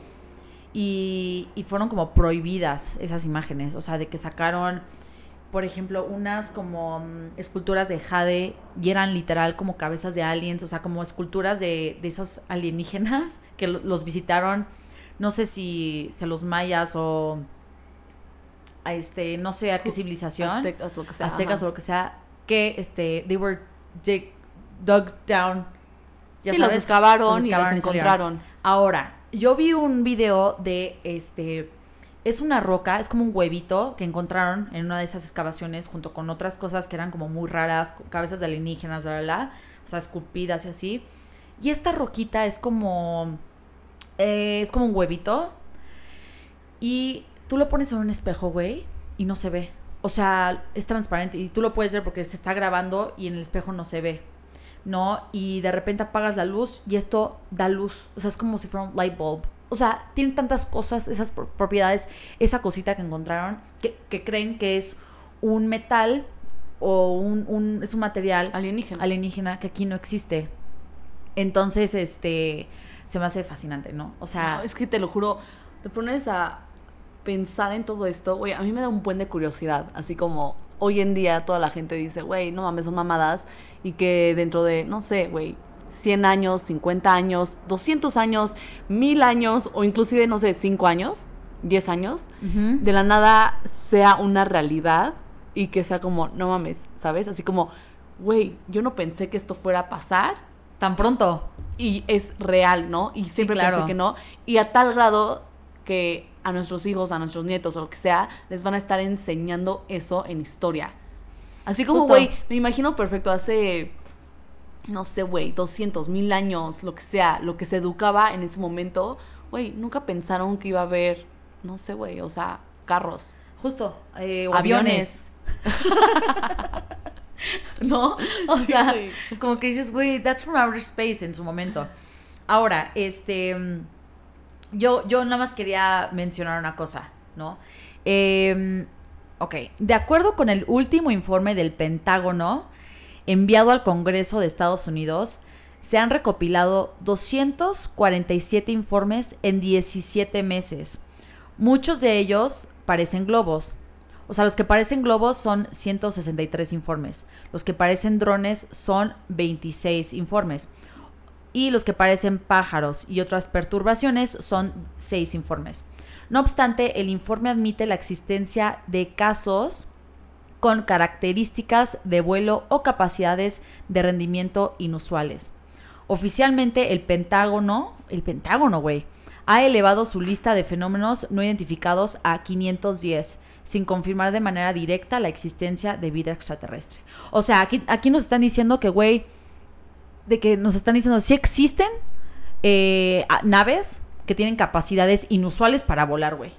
y, y fueron como prohibidas esas imágenes, o sea, de que sacaron, por ejemplo, unas como mm, esculturas de jade y eran literal como cabezas de aliens, o sea, como esculturas de, de esos alienígenas [LAUGHS] que lo- los visitaron, no sé si, a los mayas o a este, no sé a qué civilización Aztecas, lo que sea. aztecas ajá. o lo que sea, que este, they were dig- dug down. Ya sí, los sabes, excavaron los y excavaron los y salieron. encontraron. Ahora, yo vi un video de este. Es una roca, es como un huevito que encontraron en una de esas excavaciones junto con otras cosas que eran como muy raras, cabezas de alienígenas, bla, bla, bla, o sea, esculpidas y así. Y esta roquita es como. eh, es como un huevito. Y tú lo pones en un espejo, güey, y no se ve. O sea, es transparente y tú lo puedes ver porque se está grabando y en el espejo no se ve. ¿No? Y de repente apagas la luz y esto da luz. O sea, es como si fuera un light bulb. O sea, tiene tantas cosas, esas pro- propiedades, esa cosita que encontraron, que, que creen que es un metal o un, un- es un material Alienígena. alienígena que aquí no existe. Entonces, este, se me hace fascinante, ¿no? O sea, No, es que te lo juro, te pones a pensar en todo esto, güey, a mí me da un buen de curiosidad, así como hoy en día toda la gente dice, güey, no mames, son mamadas, y que dentro de, no sé, güey, 100 años, 50 años, 200 años, 1000 años, o inclusive, no sé, 5 años, 10 años, de la nada sea una realidad y que sea como, no mames, ¿sabes? Así como, güey, yo no pensé que esto fuera a pasar, tan pronto. y es real, ¿no? Y Sí, siempre claro. pensé que no. Y a tal grado que a nuestros hijos, a nuestros nietos o lo que sea, les van a estar enseñando eso en historia. Así como, güey, me imagino perfecto, hace, no sé, güey, 200 mil años, lo que sea, lo que se educaba en ese momento, güey, nunca pensaron que iba a haber, no sé, güey, o sea, carros, Justo. eh, o aviones. [LAUGHS] ¿no? O Sí, sea, como que dices, güey, that's from outer space en su momento. Ahora, este, yo, yo nada más quería mencionar una cosa, ¿no? Eh, ok, de acuerdo con el último informe del Pentágono enviado al Congreso de Estados Unidos, se han recopilado 247 informes en 17 meses. Muchos de ellos parecen globos. O sea, los que parecen globos son 163 informes. Los que parecen drones son 26 informes. Y los que parecen pájaros y otras perturbaciones son 6 informes. No obstante, el informe admite la existencia de casos con características de vuelo o capacidades de rendimiento inusuales. Oficialmente, el Pentágono, el Pentágono, güey, ha elevado su lista de fenómenos no identificados a 510, sin confirmar de manera directa la existencia de vida extraterrestre. O sea, aquí, aquí nos están diciendo que, güey, de que nos están diciendo si existen eh, naves que tienen capacidades inusuales para volar, güey.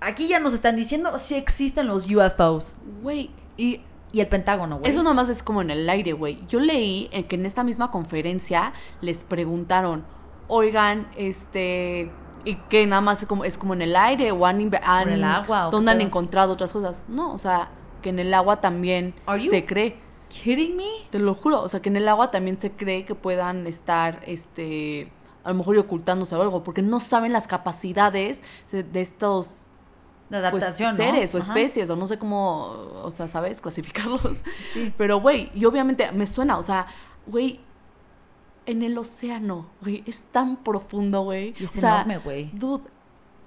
Aquí ya nos están diciendo si existen los UFOs. güey, y Y el Pentágono, güey. Eso nada más es como en el aire, güey. Yo leí en que en esta misma conferencia les preguntaron, oigan, este, y que nada más es como, es como en el aire o han, han- el agua, ¿o qué ¿Dónde han encontrado otras cosas? No, o sea, que en el agua también se cree. ¿Kidding me? Te lo juro, o sea, que en el agua también se cree que puedan estar, este, a lo mejor y ocultándose o algo, porque no saben las capacidades de, estos De pues, adaptación, ¿no? seres o Ajá. especies, o no sé cómo, o sea, ¿sabes? [LAUGHS] Clasificarlos. Sí. Pero, güey, y obviamente me suena, o sea, güey, en el océano, güey, es tan profundo, güey. Es o sea, enorme, güey. Dude,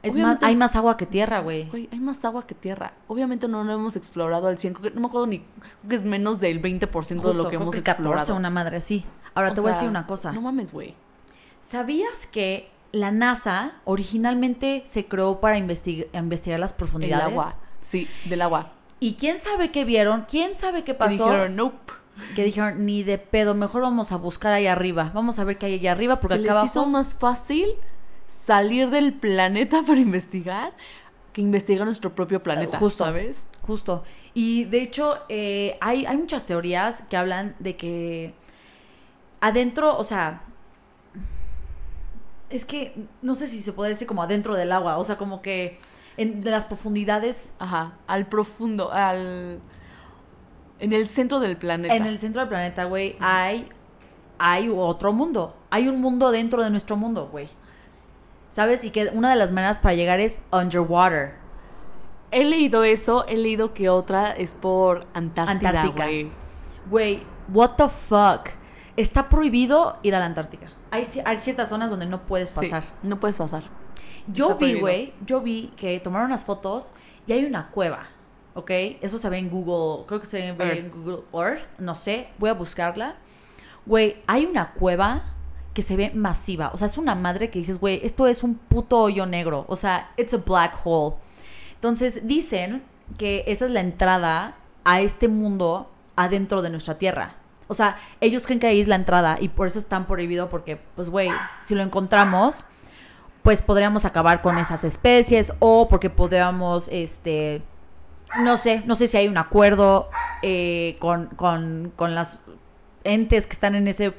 Es más, hay más agua que tierra, güey. güey, hay más agua que tierra. Obviamente no lo hemos explorado al 100, creo que- no me acuerdo ni, creo que es menos del 20% de Justo, lo que creo hemos que 14, explorado. una madre así. Ahora O te voy a decir una cosa. No mames, güey. ¿Sabías que la NASA originalmente se creó para investig- investigar las profundidades? agua. Sí, del agua. ¿Y quién sabe qué vieron? ¿Quién sabe qué pasó? dijeron, nope. que dijeron, ni de pedo, mejor vamos a buscar ahí arriba. Vamos a ver qué hay allá arriba, porque Se acá les hizo abajo... más fácil salir del planeta [LAUGHS] para investigar que investigar nuestro propio planeta, justo. ¿sabes? Justo. Y de hecho, eh, hay, hay muchas teorías que hablan de que adentro, o sea, es que no sé si se podría decir como adentro del agua, o sea, como que en, de las profundidades, Ajá, al profundo, al... En el centro del planeta. en el centro del planeta, güey, hay, hay otro mundo. Hay un mundo dentro de nuestro mundo, güey. ¿Sabes? Y que una de las maneras para llegar es underwater. He leído eso, he leído que otra es por Antártida, Antártica. güey. What the fuck. Está prohibido ir a la Antártica. Hay, hay ciertas zonas donde no puedes Sí, pasar. no puedes pasar. Yo Está vi, güey, yo vi que tomaron unas fotos y hay una cueva, ¿ok? Eso se ve en Google, creo que se ve en Earth. Google Earth, no sé, voy a buscarla. Güey, hay una cueva que se ve masiva, o sea, es una madre que dices, güey, esto es un puto hoyo negro, o sea, it's a black hole. Entonces dicen que esa es la entrada a este mundo adentro de nuestra Tierra. O sea, ellos creen que ahí es la entrada y por eso es tan prohibido porque, pues, güey, si lo encontramos, pues podríamos acabar con esas especies o porque podríamos, este, no sé, no sé si hay un acuerdo eh, con, con, con las entes que están en ese,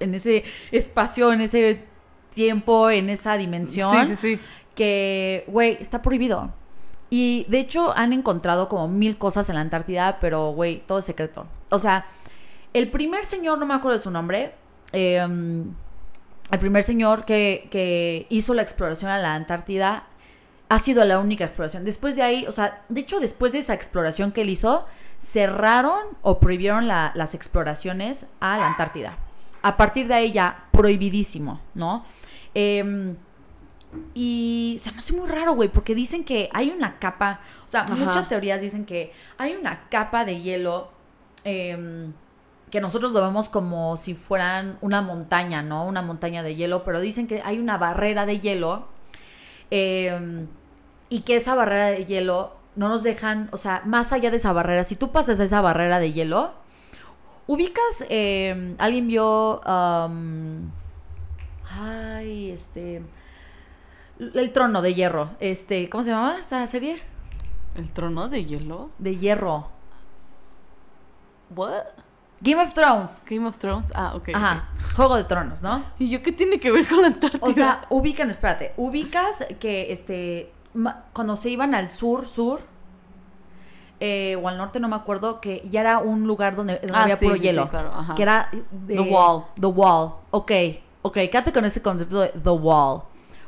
en ese espacio, en ese tiempo, en esa dimensión Sí, sí, sí. que, güey, está prohibido. Y de hecho han encontrado como mil cosas en la Antártida, pero, güey, todo es secreto. O sea, el primer señor, no me acuerdo de su nombre, eh, el primer señor que, que hizo la exploración a la Antártida ha sido la única exploración. Después de ahí, o sea, de hecho, después de esa exploración que él hizo, cerraron o prohibieron la- las exploraciones a la Antártida. A partir de ahí ya, prohibidísimo, ¿no? Em, y se me hace muy raro, güey, porque dicen que hay una capa, o sea, Ajá. muchas teorías dicen que hay una capa de hielo em, que nosotros lo vemos como si fueran una montaña, ¿no? Una montaña de hielo, pero dicen que hay una barrera de hielo em, y que esa barrera de hielo no nos dejan, o sea, más allá de esa barrera, si tú pasas esa barrera de hielo, ubicas, em, alguien vio, ay, este, el trono de hierro, este, ¿cómo se llamaba esa serie? ¿El trono de hielo? De hierro. ¿What? Game of Thrones. Game of Thrones. Ah, ok. Ajá, Juego de Tronos, ¿no? [LAUGHS] ¿Y yo qué tiene que ver con la Antártida? O sea, ubican, espérate, ubicas que este cuando se iban al sur, sur, eh, o al norte, no me acuerdo, que ya era un lugar donde, donde Ah, había sí, puro sí, sí, hielo. claro, ajá. Que era The Wall. The Wall. Ok, ok, quédate con ese concepto de The Wall.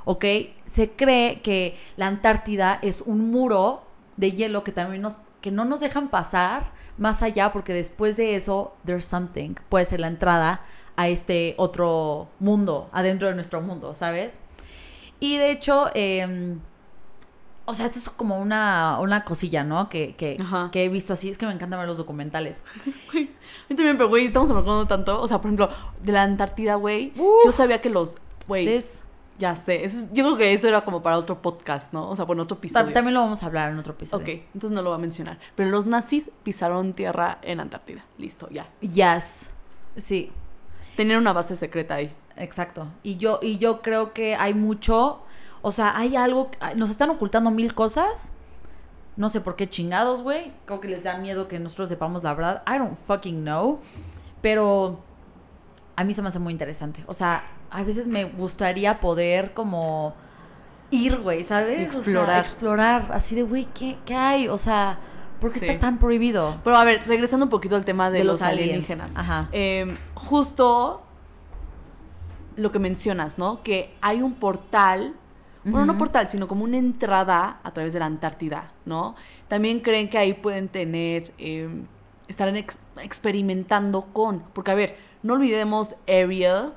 Ok, se cree que la Antártida es un muro de hielo que también nos, que no nos dejan pasar más allá porque después de eso, there's something. Puede ser la entrada a este otro mundo, adentro de nuestro mundo, ¿sabes? Y de hecho, eh, o sea, esto es como una, una cosilla, ¿no? Que, que, he visto así. Es que me encantan ver los documentales. [LAUGHS] Güey, a mí también, pero güey, estamos hablando tanto. O sea, por ejemplo, de la Antártida, güey. Yo sabía que los. Güey, Cis, ya sé. Eso es- yo creo que eso era como para otro podcast, ¿no? O sea, bueno, otro ta- episodio. también lo vamos a hablar en otro episodio. Ok, entonces no lo voy a mencionar. Pero los nazis pisaron tierra en Antártida. Listo, ya. Yes. Sí, Tenían una base secreta ahí. exacto. Y yo, y yo creo que hay mucho. O sea, hay algo. Nos están ocultando mil cosas. No sé por qué chingados, güey. Creo que les da miedo que nosotros sepamos la verdad. I don't fucking know. Pero a mí se me hace muy interesante. O sea, a veces me gustaría poder como ir, güey, ¿sabes? O sea, Explorar. explorar. Así de, güey, ¿qué, ¿qué hay? O sea, ¿por qué Sí. está tan prohibido? Pero a ver, regresando un poquito al tema de, De los, alienígenas. Ajá. Eh, justo lo que mencionas, ¿no? Que hay un portal, bueno, no Ujú. portal, sino como una entrada a través de la Antártida, ¿no? También creen que ahí pueden tener, eh, estar ex- experimentando con, porque a ver, no olvidemos Area,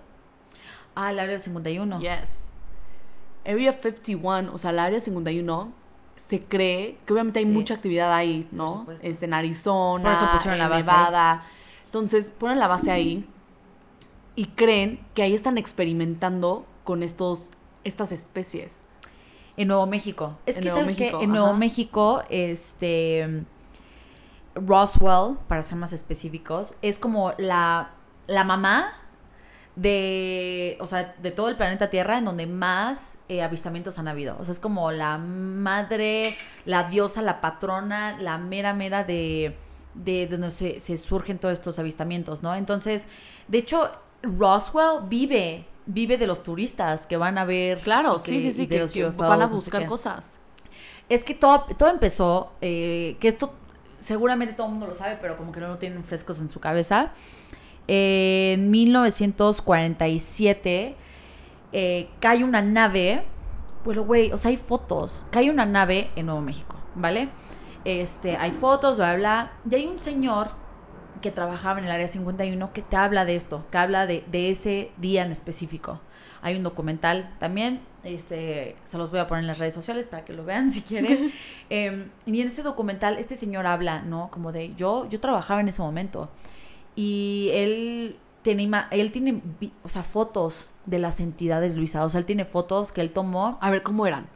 Ah, el área 51. yes, Area 51, o sea, la Área 51, se cree que obviamente hay mucha actividad ahí, ¿no? Este, en Arizona, Por eso pusieron la en base ahí. Nevada. Entonces, ponen la base ahí y creen que ahí están experimentando con estos, estas especies. En Nuevo México. Es que, ¿sabes? México, En Nuevo ajá. México, este. Roswell, para ser más específicos, es como la, la mamá de, o sea, de todo el planeta Tierra en donde más eh, avistamientos han habido. O sea, es como la madre, la diosa, la patrona, la mera mera de, de, de donde se, se surgen todos estos avistamientos, ¿no? Entonces, de hecho, Roswell vive, vive de los turistas que van a ver. Claro, sí, que- sí, sí, de que, los que UFOs, van a no sé buscar cosas. Es que todo, todo empezó, eh, que esto seguramente todo el mundo lo sabe, pero como que no lo tienen frescos en su cabeza. En 1947 eh, cae una nave, bueno, güey, o sea, hay fotos, cae una nave en Nuevo México, ¿vale? Este, hay fotos, bla, bla, y hay un señor que trabajaba en el área 51 que te habla de esto, que habla de, de ese día en específico. Hay un documental también, este, se los voy a poner en las redes sociales para que lo vean si quieren. [LAUGHS] Eh, y en ese documental este señor habla, ¿no? Como de, yo, yo trabajaba en ese momento y él tiene, él tiene, o sea, fotos de las entidades, Luisa. O sea, él tiene fotos que él tomó, A ver, ¿cómo eran?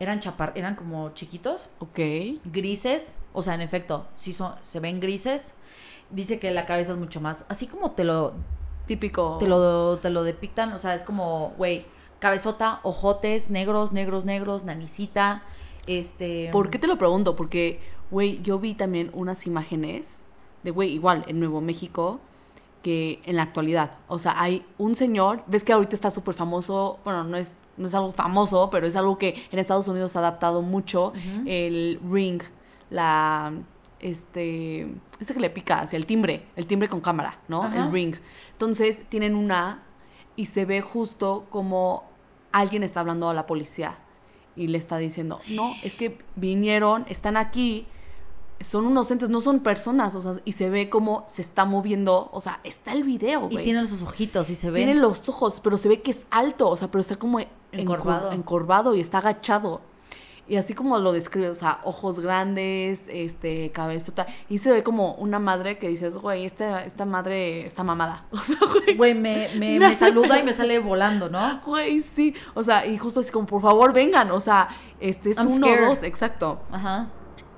eran chapar, eran como chiquitos, Ok. grises, o sea, en efecto, sí son, se ven grises. Dice que la cabeza es mucho más, así como te lo, Típico. te lo, te lo depictan, o sea, es como, güey, cabezota, ojotes, negros, negros, negros, nanicita, este... ¿Por qué te lo pregunto? Porque, güey, yo vi también unas imágenes de, güey, igual, en Nuevo México, que en la actualidad, o sea, hay un señor, ves que ahorita está súper famoso, bueno, no es, no es algo famoso, pero es algo que en Estados Unidos ha adaptado mucho, el ring, la, este, este que le pica hacia el timbre, el timbre con cámara, ¿no? Ajá. El ring. Entonces, tienen una y se ve justo como alguien está hablando a la policía y le está diciendo, no, es que vinieron, están aquí, son unos entes, no son personas, o sea, y se ve como se está moviendo, o sea, está el video, Y güey. tienen sus ojitos y se ven... Tiene los ojos, pero se ve que es alto, o sea, pero está como encor- Encorvado. encorvado y está agachado. Y así como lo describe, o sea, ojos grandes, este, cabezota. Y se ve como una madre que dices, güey, esta, esta madre está mamada. [LAUGHS] O sea, güey. Güey, me, me, [LAUGHS] Me saluda y [LAUGHS] me sale volando, ¿no? Güey, sí. O sea, y justo así como, por favor, vengan. O sea, este es I'm uno, scared. dos, exacto. Ajá.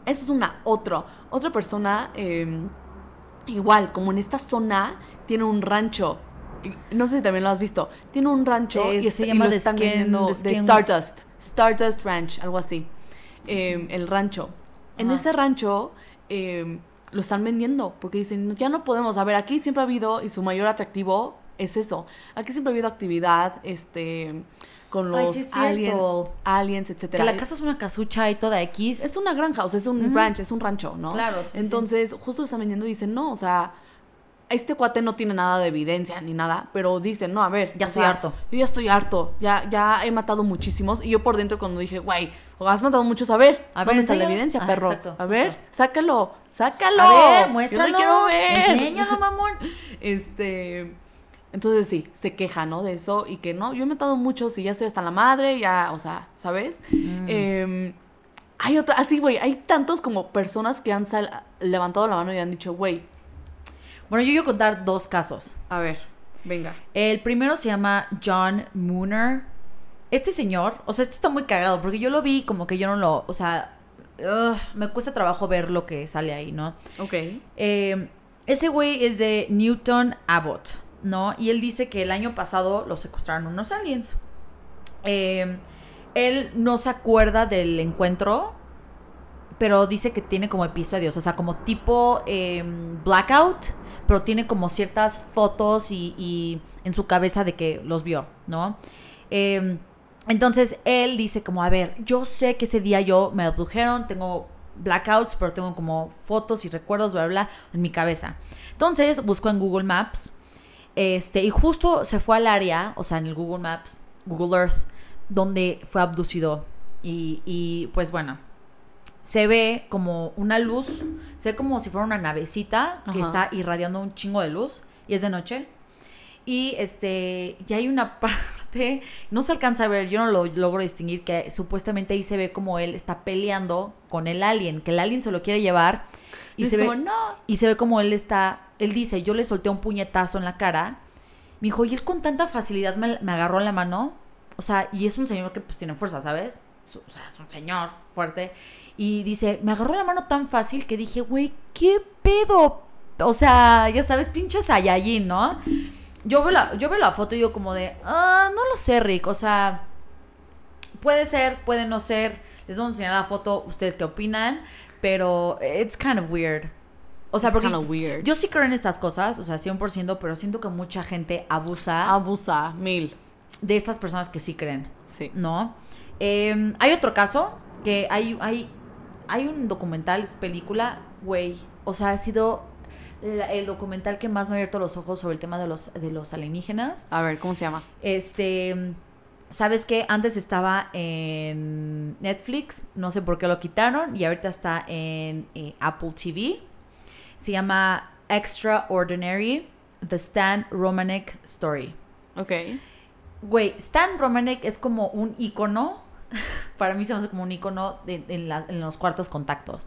Esa es una, otro. Otra persona, eh, igual, como en esta zona, tiene un rancho. No sé si también lo has visto. Tiene un rancho Eh, y, se y llama lo The están Skin- vendiendo The de Skin- Stardust. Stardust Ranch, algo así. Eh, el rancho. En Ajá. ese rancho eh, lo están vendiendo porque dicen, "No, ya no podemos. A ver, aquí siempre ha habido, y su mayor atractivo es eso. Aquí siempre ha habido actividad este, con Ay, los sí es aliens, aliens, etcétera. Que la casa es una casucha y toda X. Es una granja, o sea, es un ranch, es un rancho, ¿no? Claro, sí, sí. Entonces, justo lo están vendiendo y dicen, no, o sea, este cuate no tiene nada de evidencia ni nada, pero dicen, no, a ver. Ya estoy sea, harto. Yo ya estoy harto, ya, ya he matado muchísimos. Y yo por dentro cuando dije, güey, has matado muchos, a ver, A ver, ¿dónde está la evidencia, perro? exacto, a ver, justo. sácalo, sácalo. A ver, Yo muéstralo. lo quiero ver. Enséñalo, mamón. [LAUGHS] Este, entonces sí, se queja, ¿no? De eso y que no, yo he matado muchos y ya estoy hasta la madre, ya, o sea, ¿sabes? Mm. Em, hay otra, así, güey, hay tantos como personas que han sal- levantado la mano y han dicho, güey, Bueno, yo quiero contar dos casos. a ver, venga. El primero se llama John Mooner. Este señor, o sea, esto está muy cagado porque yo lo vi como que yo no lo, o sea, me cuesta trabajo ver lo que sale ahí, ¿no? Ok. Eh, ese güey es de Newton Abbott, ¿no? Y él dice que el año pasado lo secuestraron unos aliens. Eh, él no se acuerda del encuentro, pero dice que tiene como episodios, o sea, como tipo eh, blackout, pero tiene como ciertas fotos y, en su cabeza de que los vio, ¿no? Eh, entonces él dice como, a ver, yo sé que ese día yo me abdujeron, tengo blackouts, pero tengo como fotos y recuerdos, bla, bla, en mi cabeza. Entonces buscó en Google Maps, este, y justo se fue al área, o sea, en el Google Maps, Google Earth, donde fue abducido. Y, y pues bueno, se ve como una luz, se ve como si fuera una navecita que Ajá. está irradiando un chingo de luz, y es de noche. Y este, ya hay una [LAUGHS] parte, no se alcanza a ver, yo no lo logro distinguir, que supuestamente ahí se ve como él está peleando con el alien, que el alien se lo quiere llevar. Y se, ve, como, "No". y se ve como él está, él dice, yo le solté un puñetazo en la cara. Me dijo, y él con tanta facilidad me, me agarró la mano. O sea, y es un señor que pues tiene fuerza, ¿sabes? Es- O sea, es un señor fuerte. Y dice, me agarró la mano tan fácil que dije, güey, ¿qué pedo? O sea, ya sabes, pinche Saiyajin, ¿no? yo veo la, yo veo la foto y yo como de, ah, no lo sé, Rick, o sea, puede ser, puede no ser, les vamos a enseñar la foto, ustedes qué opinan, pero it's kind of weird. O sea, porque weird. yo sí creo en estas cosas, o sea, 100%, pero siento que mucha gente abusa Abusa, mil. de estas personas que sí creen. Sí. ¿no? Eh, hay otro caso que hay, hay, hay un documental, es película, güey. O sea, ha sido la- el documental que más me ha abierto los ojos sobre el tema de los, de los alienígenas. A ver, ¿cómo se llama? Este, ¿sabes qué? Antes estaba en Netflix, no sé por qué lo quitaron, y ahorita está en eh, Apple TV. Se llama Extraordinary, The Stan Romanek Story. Ok. Güey, Stan Romanek es como un icono. [LAUGHS] Para mí se me hace como un icono en, los cuartos contactos.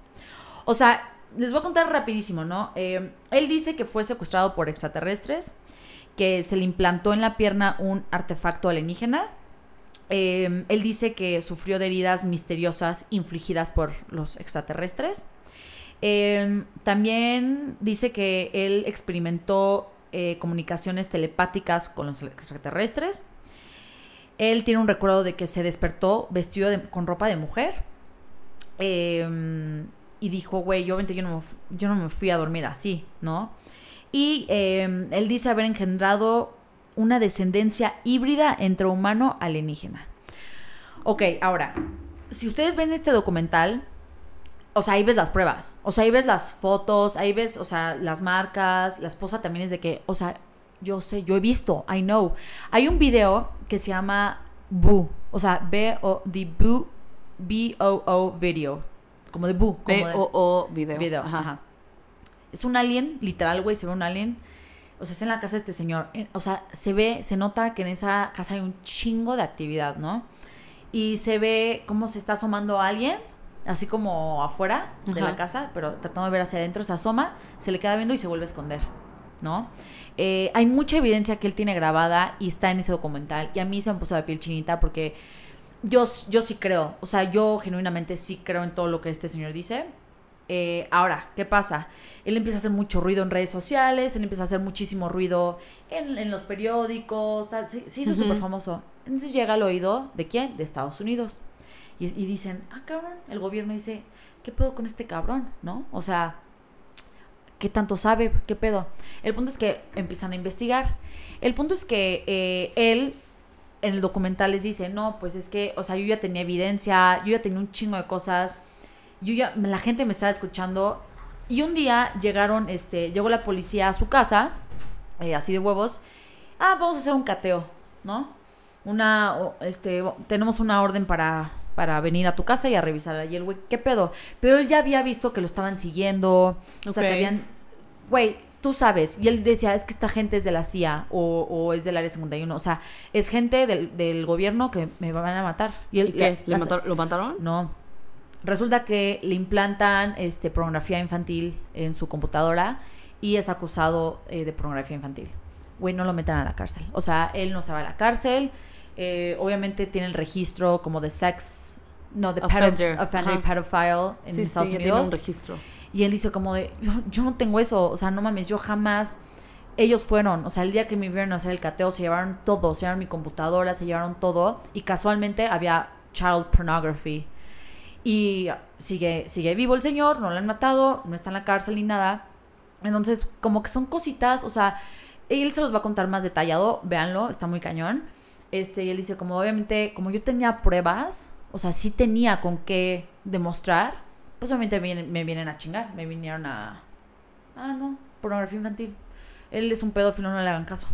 O sea, les voy a contar rapidísimo, ¿no? Eh, él dice que fue secuestrado por extraterrestres, que se le implantó en la pierna un artefacto alienígena. Eh, él dice que sufrió de heridas misteriosas infligidas por los extraterrestres. Eh, también dice que él experimentó comunicaciones telepáticas con los extraterrestres. Él tiene un recuerdo de que se despertó vestido con ropa de mujer. Eh, y dijo, güey, yo, yo, no me, yo no me fui a dormir así, ¿no? Y eh, él dice haber engendrado una descendencia híbrida entre humano alienígena. Ok, ahora, si ustedes ven este documental, o sea, ahí ves las pruebas, o sea, ahí ves las fotos, ahí ves, o sea, las marcas, la esposa también es de que, o sea, yo sé, yo he visto, I know. Hay un video que se llama Boo, o sea, B-O, the Boo, B-O-O video, como de Boo, B-O-O video. video. Ajá. Ajá. Es un alien, literal, güey, se ve un alien. O sea, es en la casa de este señor. Eh, O sea, se ve, se nota que en esa casa hay un chingo de actividad, ¿no? Y se ve cómo se está asomando alguien, así como afuera de Ajá. la casa, pero tratando de ver hacia adentro, se asoma, se le queda viendo y se vuelve a esconder, ¿no? Eh, hay mucha evidencia que él tiene grabada y está en ese documental. Y a mí se me puso la piel chinita porque yo, yo sí creo, o sea, yo genuinamente sí creo en todo lo que este señor dice. Eh, ahora, ¿qué pasa? Él empieza a hacer mucho ruido en redes sociales, él empieza a hacer muchísimo ruido en, en los periódicos, tal, se, se hizo Ujú. súper famoso. Entonces llega al oído de quién? De Estados Unidos. Y, y dicen, ah, cabrón, el gobierno dice, ¿qué pedo con este cabrón? ¿No? O sea, ¿qué tanto sabe? ¿Qué pedo? El punto es que empiezan a investigar. El punto es que eh, él en el documental les dice, no, pues es que, o sea, yo ya tenía evidencia, yo ya tenía un chingo de cosas, yo ya, la gente me estaba escuchando. Y un día llegaron, este, llegó la policía a su casa, eh, así de huevos, ah, vamos a hacer un cateo, ¿no? Una, este, tenemos una orden para, para venir a tu casa y a revisarla. Y el güey, ¿qué pedo? Pero él ya había visto que lo estaban siguiendo, o sea, que habían, güey, tú sabes. Y él decía, es que esta gente es de la CIA o, o es del Área 51. O sea, es gente del, del gobierno que me van a matar. Y, él, ¿Y qué? ¿Le ¿Lo mataron? no. Resulta que le implantan este, pornografía infantil en su computadora y es acusado eh, de pornografía infantil. Güey, no lo metan a la cárcel. O sea, él no se va a la cárcel. eh, obviamente tiene el registro como de sex. No, de pedo- Offender. offender y Ajá. pedophile en sí, Estados sí, ya tiene Unidos. un registro. Y él dice como de, yo, no tengo eso, o sea, no mames, yo jamás... Ellos fueron, o sea, el día que me vieron hacer el cateo, se llevaron todo, se llevaron mi computadora, se llevaron todo, y casualmente había child pornography. Y sigue, sigue vivo el señor, no lo han matado, no está en la cárcel ni nada. Entonces, como que son cositas, o sea, él se los va a contar más detallado, véanlo, está muy cañón. Este, y él dice, como obviamente, como yo tenía pruebas, o sea, sí tenía con qué demostrar, pues obviamente me vienen, me vienen a chingar, me vinieron a... Ah, no, pornografía infantil. Él es un pedófilo, no le hagan caso,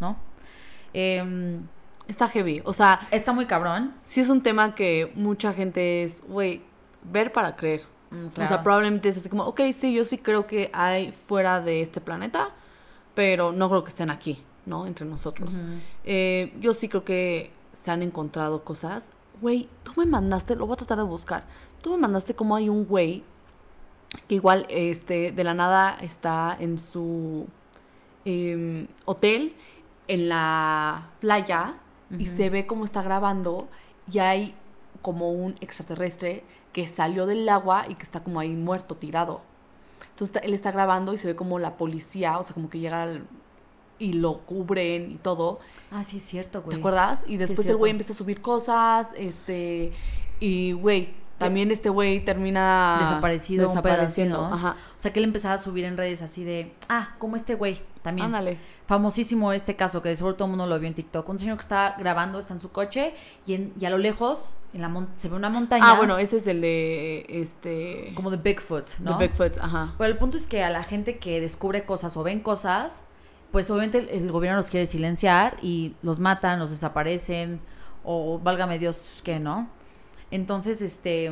¿no? Em, Está heavy. O sea, está muy cabrón. sí es un tema que mucha gente es, güey, ver para creer. O sea, probablemente es así como, ok, sí, yo sí creo que hay fuera de este planeta, pero no creo que estén aquí, ¿no? Entre nosotros. Eh, yo sí creo que se han encontrado cosas. Güey, tú me mandaste, lo voy a tratar de buscar. Tú me mandaste como hay un güey que igual este, de la nada está en su em, hotel en la playa y se ve cómo está grabando y hay como un extraterrestre que salió del agua y que está como ahí muerto, tirado. Entonces él está grabando y se ve como la policía, o sea, como que llega al- y lo cubren y todo. Ah, sí, es cierto, güey. ¿Te acuerdas? Y después es el güey empieza a subir cosas, este, y güey, también este güey termina Desaparecido, un desapareciendo. Ajá. O sea, que él empezaba a subir en redes así de, ah, como este güey también. Ándale. Famosísimo este caso, que de seguro todo el mundo lo vio en TikTok. Un señor que está grabando, está en su coche y, en- y a lo lejos en la mon- se ve una montaña. Ah, bueno, ese es el de este Como de Bigfoot, ¿no? de Bigfoot, ajá. Pero el punto es que a la gente que descubre cosas o ven cosas, pues obviamente el, gobierno los quiere silenciar y los matan, los desaparecen, o válgame Dios que no. Entonces, este,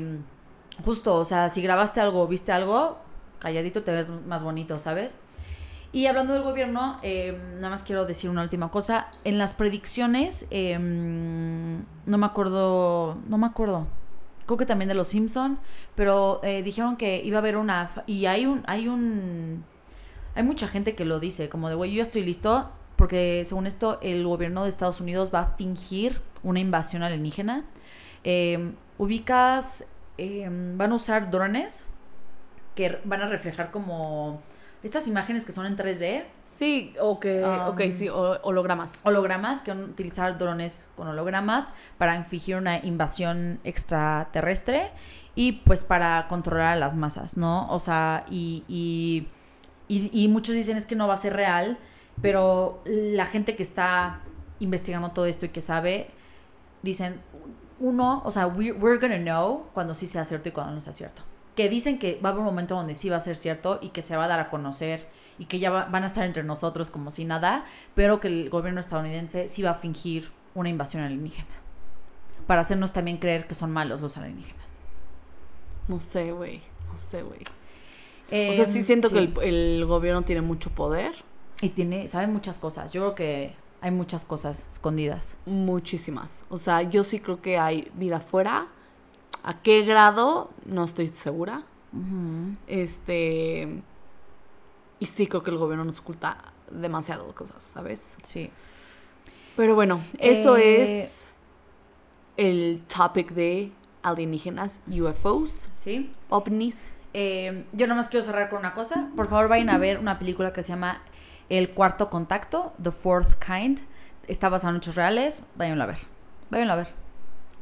justo, o sea, si grabaste algo viste algo, calladito te ves más bonito, ¿sabes? Y hablando del gobierno, eh, nada más quiero decir una última cosa. En las predicciones, eh, no me acuerdo, no me acuerdo. Creo que también de los Simpson, pero eh, dijeron que iba a haber una y hay un, hay un, hay mucha gente que lo dice, como de güey, yo ya estoy listo, porque según esto el gobierno de Estados Unidos va a fingir una invasión alienígena. Eh, ubicas, eh, van a usar drones que van a reflejar como estas imágenes que son en 3D, Sí, o que, Um, ok, sí, hologramas. hologramas, que van a utilizar drones con hologramas para fingir una invasión extraterrestre y pues para controlar a las masas, ¿no? O sea, y, y, y- y muchos dicen es que no va a ser real, pero la gente que está investigando todo esto y que sabe, dicen, uno, o sea, we- we're gonna know cuando sí sea cierto y cuando no sea cierto. Que dicen que va a haber un momento donde sí va a ser cierto y que se va a dar a conocer y que ya va- van a estar entre nosotros como si nada, pero que el gobierno estadounidense sí va a fingir una invasión alienígena. Para hacernos también creer que son malos los alienígenas. No sé, güey. No sé, güey. O sea, sí siento sí. que el, el gobierno tiene mucho poder. Y tiene, sabe muchas cosas. Yo creo que hay muchas cosas escondidas. Muchísimas. O sea, yo sí creo que hay vida afuera. ¿A qué grado? No estoy segura. Este. Y sí creo que el gobierno nos oculta demasiado cosas, ¿sabes? Sí. Pero bueno, eso Eh, es el topic de alienígenas, UFOs, Sí. ovnis. Eh, yo nomás quiero cerrar con una cosa. Por favor, vayan a ver una película que se llama El Cuarto Contacto, The Fourth Kind. Está basada en hechos reales. Váyanla a ver. Váyanla a ver.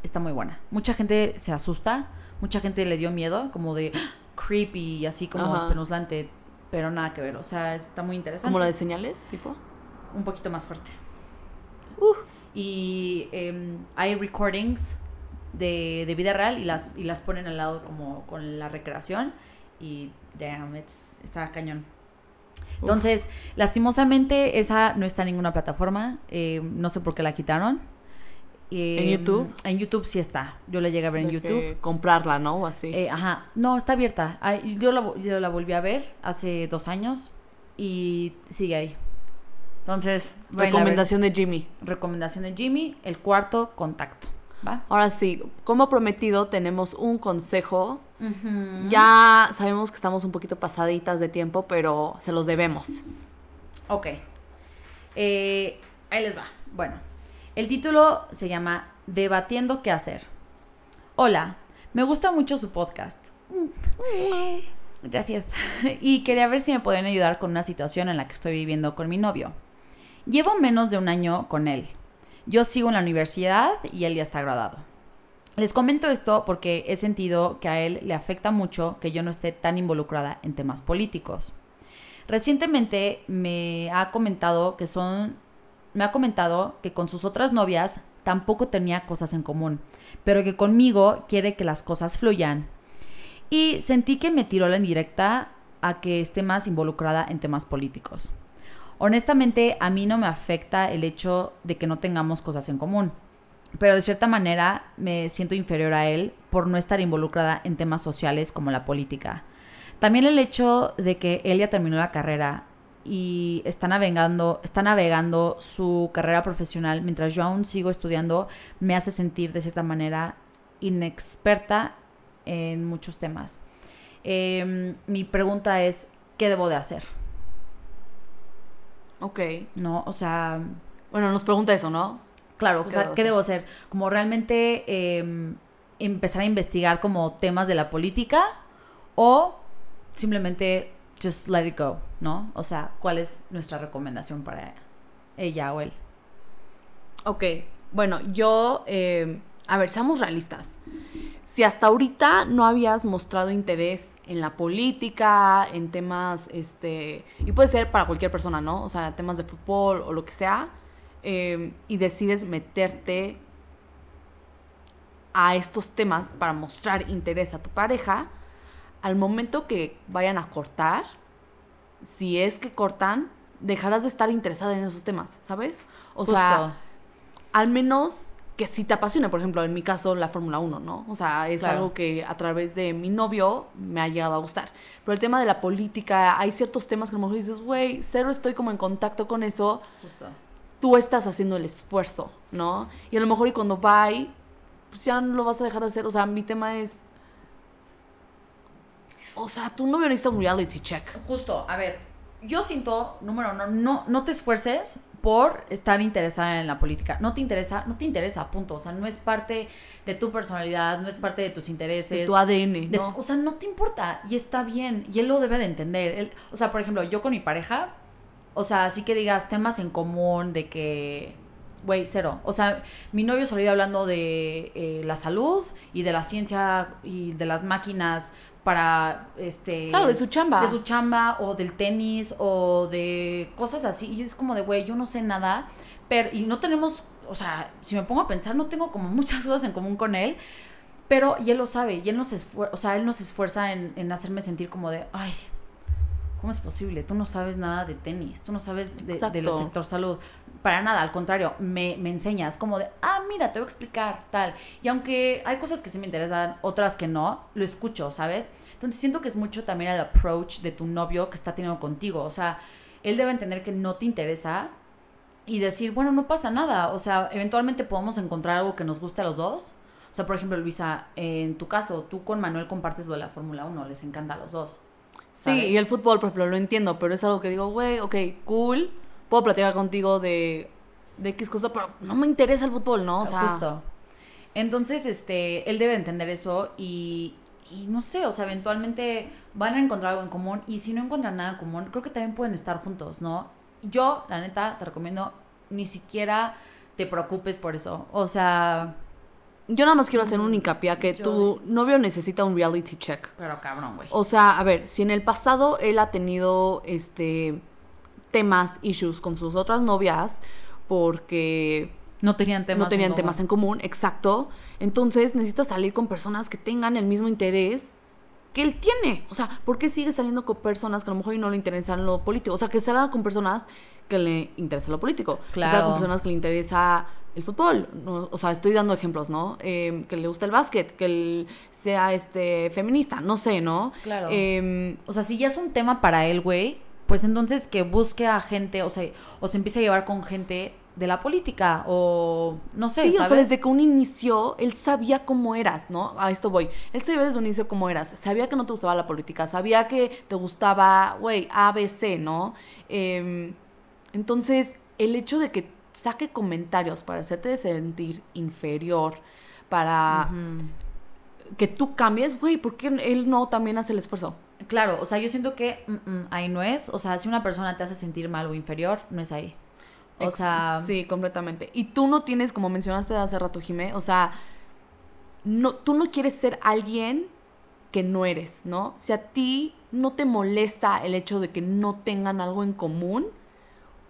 Está muy buena. Mucha gente se asusta. Mucha gente le dio miedo, como de ¡ah! creepy y así como Ajá. espeluznante. Pero nada que ver. O sea, está muy interesante. Como la de señales, tipo. un poquito más fuerte. Uh. Y em, hay recordings de, de vida real y las, y las ponen al lado como con la recreación. Y damn, it's, está cañón. Entonces, lastimosamente, esa no está en ninguna plataforma. eh, no sé por qué la quitaron. ¿En Em, YouTube? En YouTube sí está. Yo la llegué a ver en YouTube. comprarla, ¿no? O así. Eh, ajá, no, está abierta. Ay, yo, la, yo la volví a ver hace dos años y sigue ahí. Entonces. Recomendación de Jimmy. Recomendación de Jimmy, el cuarto contacto. ¿Va? Ahora sí, como prometido, tenemos un consejo. Ya sabemos que estamos un poquito pasaditas de tiempo, pero se los debemos. Ok. Eh, ahí les va. Bueno, el título se llama Debatiendo qué hacer. Hola, me gusta mucho su podcast. Gracias. [LAUGHS] Y quería ver si me pueden ayudar con una situación en la que estoy viviendo con mi novio. Llevo menos de un año con él. Yo sigo en la universidad y él ya está graduado. Les comento esto porque he sentido que a él le afecta mucho que yo no esté tan involucrada en temas políticos. Recientemente me ha comentado que son me ha comentado que con sus otras novias tampoco tenía cosas en común, pero que conmigo quiere que las cosas fluyan. Y sentí que me tiró la indirecta a que esté más involucrada en temas políticos. Honestamente, a mí no me afecta el hecho de que no tengamos cosas en común, pero de cierta manera me siento inferior a él por no estar involucrada en temas sociales como la política. También el hecho de que él ya terminó la carrera y está navegando, está navegando su carrera profesional mientras yo aún sigo estudiando me hace sentir de cierta manera inexperta en muchos temas. Em, mi pregunta es, ¿qué debo de hacer? Ok. ¿No? O sea, Bueno, nos pregunta eso, ¿no? Claro, ¿Qué o sea, debo ¿qué hacer? debo hacer? Como realmente eh, empezar a investigar como temas de la política o simplemente just let it go, ¿no? O sea, ¿cuál es nuestra recomendación para, ella o él. Ok, bueno, yo, eh, a ver, seamos realistas. Si hasta ahorita no habías mostrado interés en la política, en temas, este, y puede ser para cualquier persona, ¿no? O sea, temas de fútbol o lo que sea, eh, y decides meterte a estos temas para mostrar interés a tu pareja, al momento que vayan a cortar, si es que cortan, dejarás de estar interesada en esos temas, ¿sabes? O sea, al menos que sí te apasione, por ejemplo, en mi caso la Fórmula 1, ¿no? O sea, es Claro. algo que a través de mi novio me ha llegado a gustar. Pero el tema de la política, hay ciertos temas que a lo mejor dices, güey, cero estoy como en contacto con eso, Justo. tú estás haciendo el esfuerzo, ¿no? Y a lo mejor y cuando va pues ya no lo vas a dejar de hacer. O sea, mi tema es... O sea, tu novio necesita un reality check. Justo, a ver, yo siento, número uno, no, no te esfuerces por estar interesada en la política. No te interesa, no te interesa, punto. O sea, no es parte de tu personalidad, no es parte de tus intereses. De tu ADN, De- ¿no? O sea, no te importa y está bien. Y él lo debe de entender. Él- o sea, por ejemplo, yo con mi pareja, o sea, así que digas temas en común de que, güey, cero. O sea, mi novio solía hablando de eh, la salud y de la ciencia y de las máquinas para, este... Claro, de su chamba. De su chamba o del tenis o de cosas así. Y es como de, güey, yo no sé nada. Pero, y no tenemos, o sea, si me pongo a pensar, no tengo como [LAUGHS] muchas cosas en común con él. Pero, y él lo sabe, y él nos esfuerza, o sea, él nos esfuerza en, en hacerme sentir como de, ay, ¿cómo es posible? Tú no sabes nada de tenis, tú no sabes de- del sector salud. Para nada, al contrario, me, me enseñas como de, ah, mira, te voy a explicar, tal. Y aunque hay cosas que sí me interesan, otras que no, lo escucho, ¿sabes? Entonces siento que es mucho también el approach de tu novio que está teniendo contigo. O sea, él debe entender que no te interesa y decir, bueno, no pasa nada. O sea, eventualmente podemos encontrar algo que nos guste a los dos. O sea, por ejemplo, Luisa, en tu caso, tú con Manuel compartes lo de la Fórmula 1, les encanta a los dos. Sí, y el fútbol, por ejemplo, lo entiendo, pero es algo que digo, güey, ok, cool, puedo platicar contigo de, de X cosa, pero no me interesa el fútbol, ¿no? O sea, Justo. Entonces, este, él debe entender eso y, y no sé, o sea, eventualmente van a encontrar algo en común y si no encuentran nada en común, creo que también pueden estar juntos, ¿no? Yo, la neta, te recomiendo ni siquiera te preocupes por eso. O sea, yo nada más quiero hacer un hincapié a que Yo- tu novio necesita un reality check. pero cabrón, güey. O sea, a ver, si en el pasado él ha tenido este temas, issues con sus otras novias, porque No tenían temas. no tenían en temas común. en común, exacto. Entonces necesitas salir con personas que tengan el mismo interés que él tiene. O sea, ¿por qué sigue saliendo con personas que a lo mejor no le interesan lo político? O sea, que salga con personas que le interesa lo político. Que salga Claro. con personas que le interesa el fútbol. ¿no? O sea, estoy dando ejemplos, ¿no? Eh, que le gusta el básquet, que él sea este feminista, no sé, ¿no? Claro. Em, O sea, si ya es un tema para él, güey, pues entonces que busque a gente, o sea, o se empiece a llevar con gente de la política, o no sé, sí, o sea, desde que un inicio, él sabía cómo eras, ¿no? A esto voy. Él sabía desde un inicio cómo eras. Sabía que no te gustaba la política, sabía que te gustaba, güey, ABC, ¿no? Em, entonces, el hecho de que saque comentarios para hacerte sentir inferior, para que tú cambies, güey, ¿por qué él no también hace el esfuerzo? Claro, o sea, yo siento que mm, mm, ahí no es, o sea, si una persona te hace sentir mal o inferior, no es ahí. O Ex- sea, Sí, completamente. Y tú no tienes, como mencionaste hace rato, Jimé, o sea, no, tú no quieres ser alguien que no eres, ¿no? Si a ti no te molesta el hecho de que no tengan algo en común,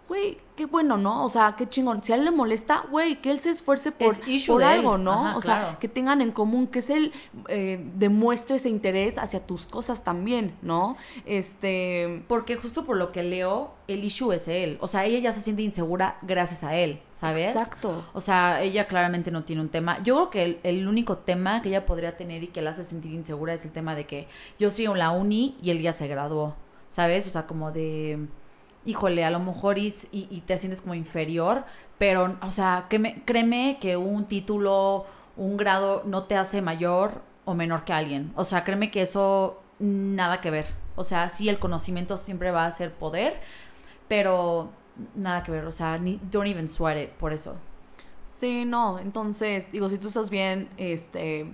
güey, qué bueno, ¿no? O sea, qué chingón. Si a él le molesta, güey, que él se esfuerce por, Es issue por él. algo, ¿no? Ajá, o sea, que tengan en común, que es él eh, demuestre ese interés hacia tus cosas también, ¿no? Este... porque justo por lo que leo, el issue es él. O sea, ella ya se siente insegura gracias a él, ¿sabes? Exacto. O sea, ella claramente no tiene un tema. Yo creo que el, el único tema que ella podría tener y que la hace sentir insegura es el tema de que yo sigo en la uni y él ya se graduó, ¿sabes? O sea, como de, híjole, a lo mejor y, y, y te sientes como inferior, pero, o sea, créeme, créeme que un título, un grado no te hace mayor o menor que alguien. O sea, créeme que eso nada que ver. O sea, sí, el conocimiento siempre va a ser poder, pero nada que ver. O sea, ni, don't even sweat it por eso. Sí, no, entonces, digo, si tú estás bien, este,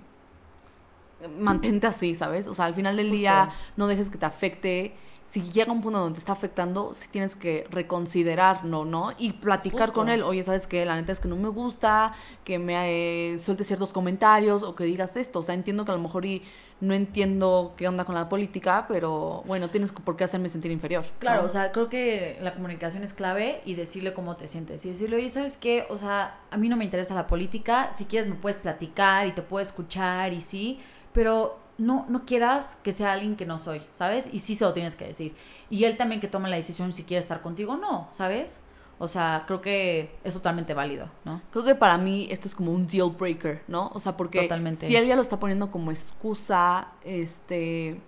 mantente así, ¿sabes? O sea, al final del Justo. día no dejes que te afecte. Si llega un punto donde te está afectando, sí tienes que reconsiderarlo, ¿no? Y platicar Justo. con él. Oye, ¿sabes qué? La neta es que no me gusta que me eh, sueltes ciertos comentarios o que digas esto. O sea, entiendo que a lo mejor y no entiendo qué onda con la política, pero bueno, tienes por qué hacerme sentir inferior. ¿no? Claro, o sea, creo que la comunicación es clave y decirle cómo te sientes. Y decirle, oye, ¿sabes qué? O sea, a mí no me interesa la política. Si quieres me puedes platicar y te puedo escuchar y sí, pero no, no quieras que sea alguien que no soy, ¿sabes? Y sí se lo tienes que decir. Y él también que tome la decisión si quiere estar contigo o no, ¿sabes? O sea, creo que es totalmente válido, ¿no? Creo que para mí esto es como un deal breaker, ¿no? O sea, porque Totalmente. si él ya lo está poniendo como excusa, este,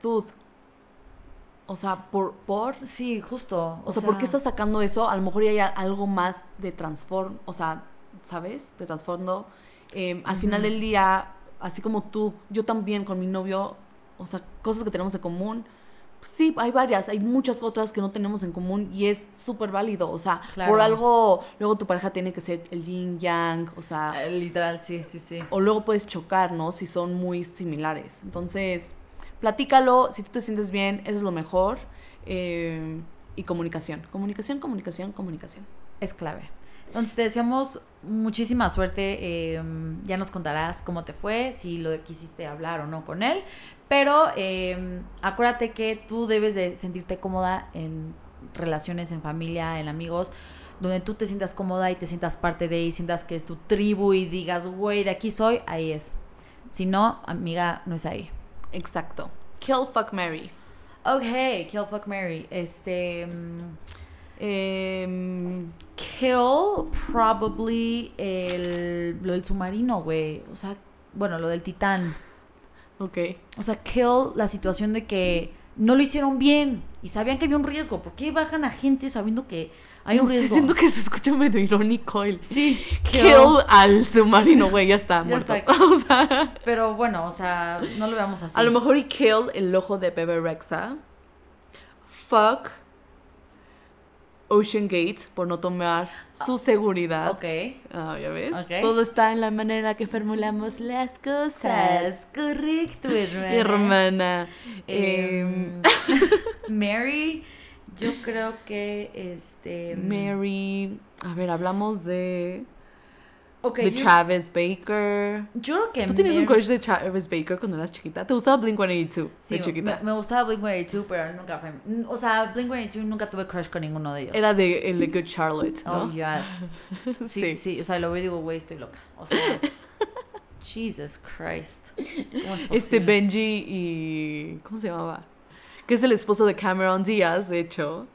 dude, o sea, por, por, Sí, justo. o, sea, ¿por qué estás sacando eso? A lo mejor ya hay algo más de transform, o sea, ¿sabes? De trasfondo. Eh, al final del día, así como tú, yo también con mi novio, o sea, cosas que tenemos en común. pues sí, hay varias, hay muchas otras que no tenemos en común y es súper válido. O sea, Claro. por algo, luego tu pareja tiene que ser el yin yang, o sea, Eh, literal, sí, sí, sí. o luego puedes chocar, ¿no? Si son muy similares. Entonces, platícalo, si tú te sientes bien, eso es lo mejor. Eh, y comunicación, comunicación, comunicación, comunicación. es clave. Entonces te deseamos muchísima suerte. eh, ya nos contarás cómo te fue, si lo quisiste hablar o no con él. Pero eh, acuérdate que tú debes de sentirte cómoda en relaciones, en familia, en amigos, donde tú te sientas cómoda y te sientas parte de y sientas que es tu tribu y digas, güey, de aquí soy, ahí es. Si no, amiga, no es ahí. Exacto. Kill, fuck, Mary. Ok, Kill Fuck Mary. Este. mm, Em, Kill, probably el, lo del submarino, güey. O sea, bueno, lo del titán. ok. O sea, kill la situación de que no lo hicieron bien y sabían que había un riesgo. ¿Por qué bajan a gente sabiendo que hay No un sé, riesgo? siento que se escucha medio irónico el Sí, kill, al submarino, güey, ya está Ya muerto. está. [LAUGHS] o sea, Pero bueno, o sea, no lo veamos así. a lo mejor y kill el ojo de Bebe Rexa. Fuck Ocean Gate por no tomar su seguridad. Ok. Ah, ya ves. Ok. Todo está en la manera que formulamos las cosas. Correcto, hermana. [LAUGHS] Hermana. Em, Em, [LAUGHS] Mary, yo creo que este. Mary. A ver, hablamos de. Ok, de yo, Travis Baker. yo creo que ¿Tú tienes un crush de Travis Baker cuando eras chiquita? ¿Te gustaba Blink 182 Sí, de chiquita? Me, me gustaba Blink 182, pero nunca fue. O sea, Blink 182 nunca tuve crush con ninguno de ellos. Era de el de Good Charlotte, ¿no? Oh, yes. [LAUGHS] Sí, sí, sí. O sea, lo veo y digo, güey, estoy loca. O sea, [LAUGHS] Jesus Christ. ¿Cómo es Este posible? Benji y. ¿Cómo se llamaba? Que es el esposo de Cameron Díaz, de hecho.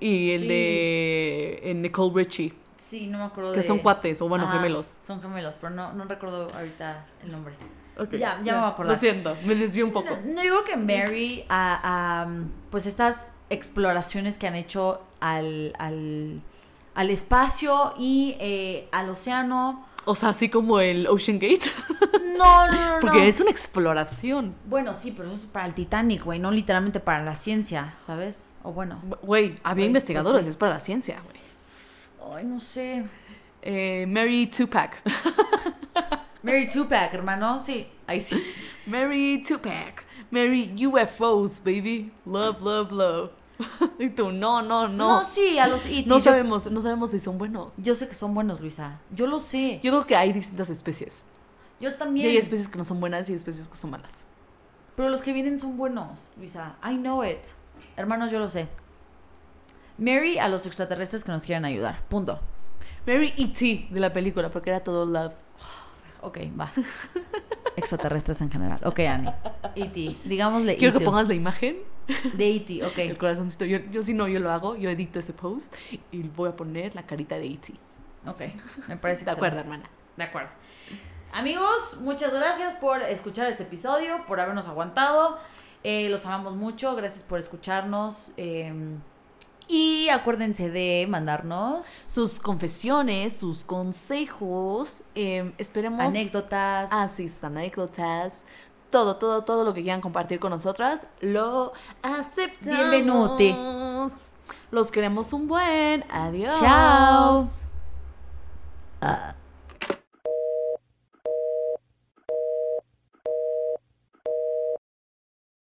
Y el Sí. de eh, Nicole Richie. Sí, no me acuerdo Que de... son cuates, o bueno, Ajá, gemelos. Son gemelos, pero no, no recuerdo ahorita el nombre. Ya, ya me voy a acordar. Lo siento, me desvié un poco. No, no, yo creo que Mary, a, a, pues estas exploraciones que han hecho al, al, al espacio y eh, al océano. O sea, así como el Ocean Gate. No, no, no. Porque no. es una exploración. Bueno, sí, pero eso es para el Titanic, güey, no literalmente para la ciencia, ¿sabes? O bueno. Güey, había investigadores, pues sí. es para la ciencia, güey. Ay, no sé. Eh, Mary Tupac. [LAUGHS] Mary Tupac, hermano, sí. Ahí sí. Mary Tupac. Mary UFOs, baby. Love, love, love. [LAUGHS] y tú, no, no, no. No, sí, a los E.T. No sabemos, no sabemos si son buenos. Yo sé que son buenos, Luisa. Yo lo sé. Yo creo que hay distintas especies. Yo Y también. hay especies que no son buenas y especies que son malas. Pero los que vienen son buenos, Luisa. I know it. Hermanos, yo lo sé. Mary a los extraterrestres que nos quieran ayudar. Punto. Mary E.T. de la película, porque era todo love. Ok, va. [LAUGHS] extraterrestres en general. Ok, Annie. E.T. Digámosle Quiero E.T. que pongas la imagen, De E.T. el Ok. corazoncito. Yo, yo si no, yo lo hago, yo edito ese post y voy a poner la carita de E.T. Ok. Me parece De acuerdo, hermana. De acuerdo. Amigos, muchas gracias por escuchar este episodio, por habernos aguantado. Eh, los amamos mucho, gracias por escucharnos. eh, y acuérdense de mandarnos Sus confesiones, sus consejos, eh, esperemos... anécdotas. Ah, sí, sus anécdotas, todo, todo, todo lo que quieran compartir con nosotras, lo aceptamos. Bienvenuti. Los queremos un buen. Adiós. Chao.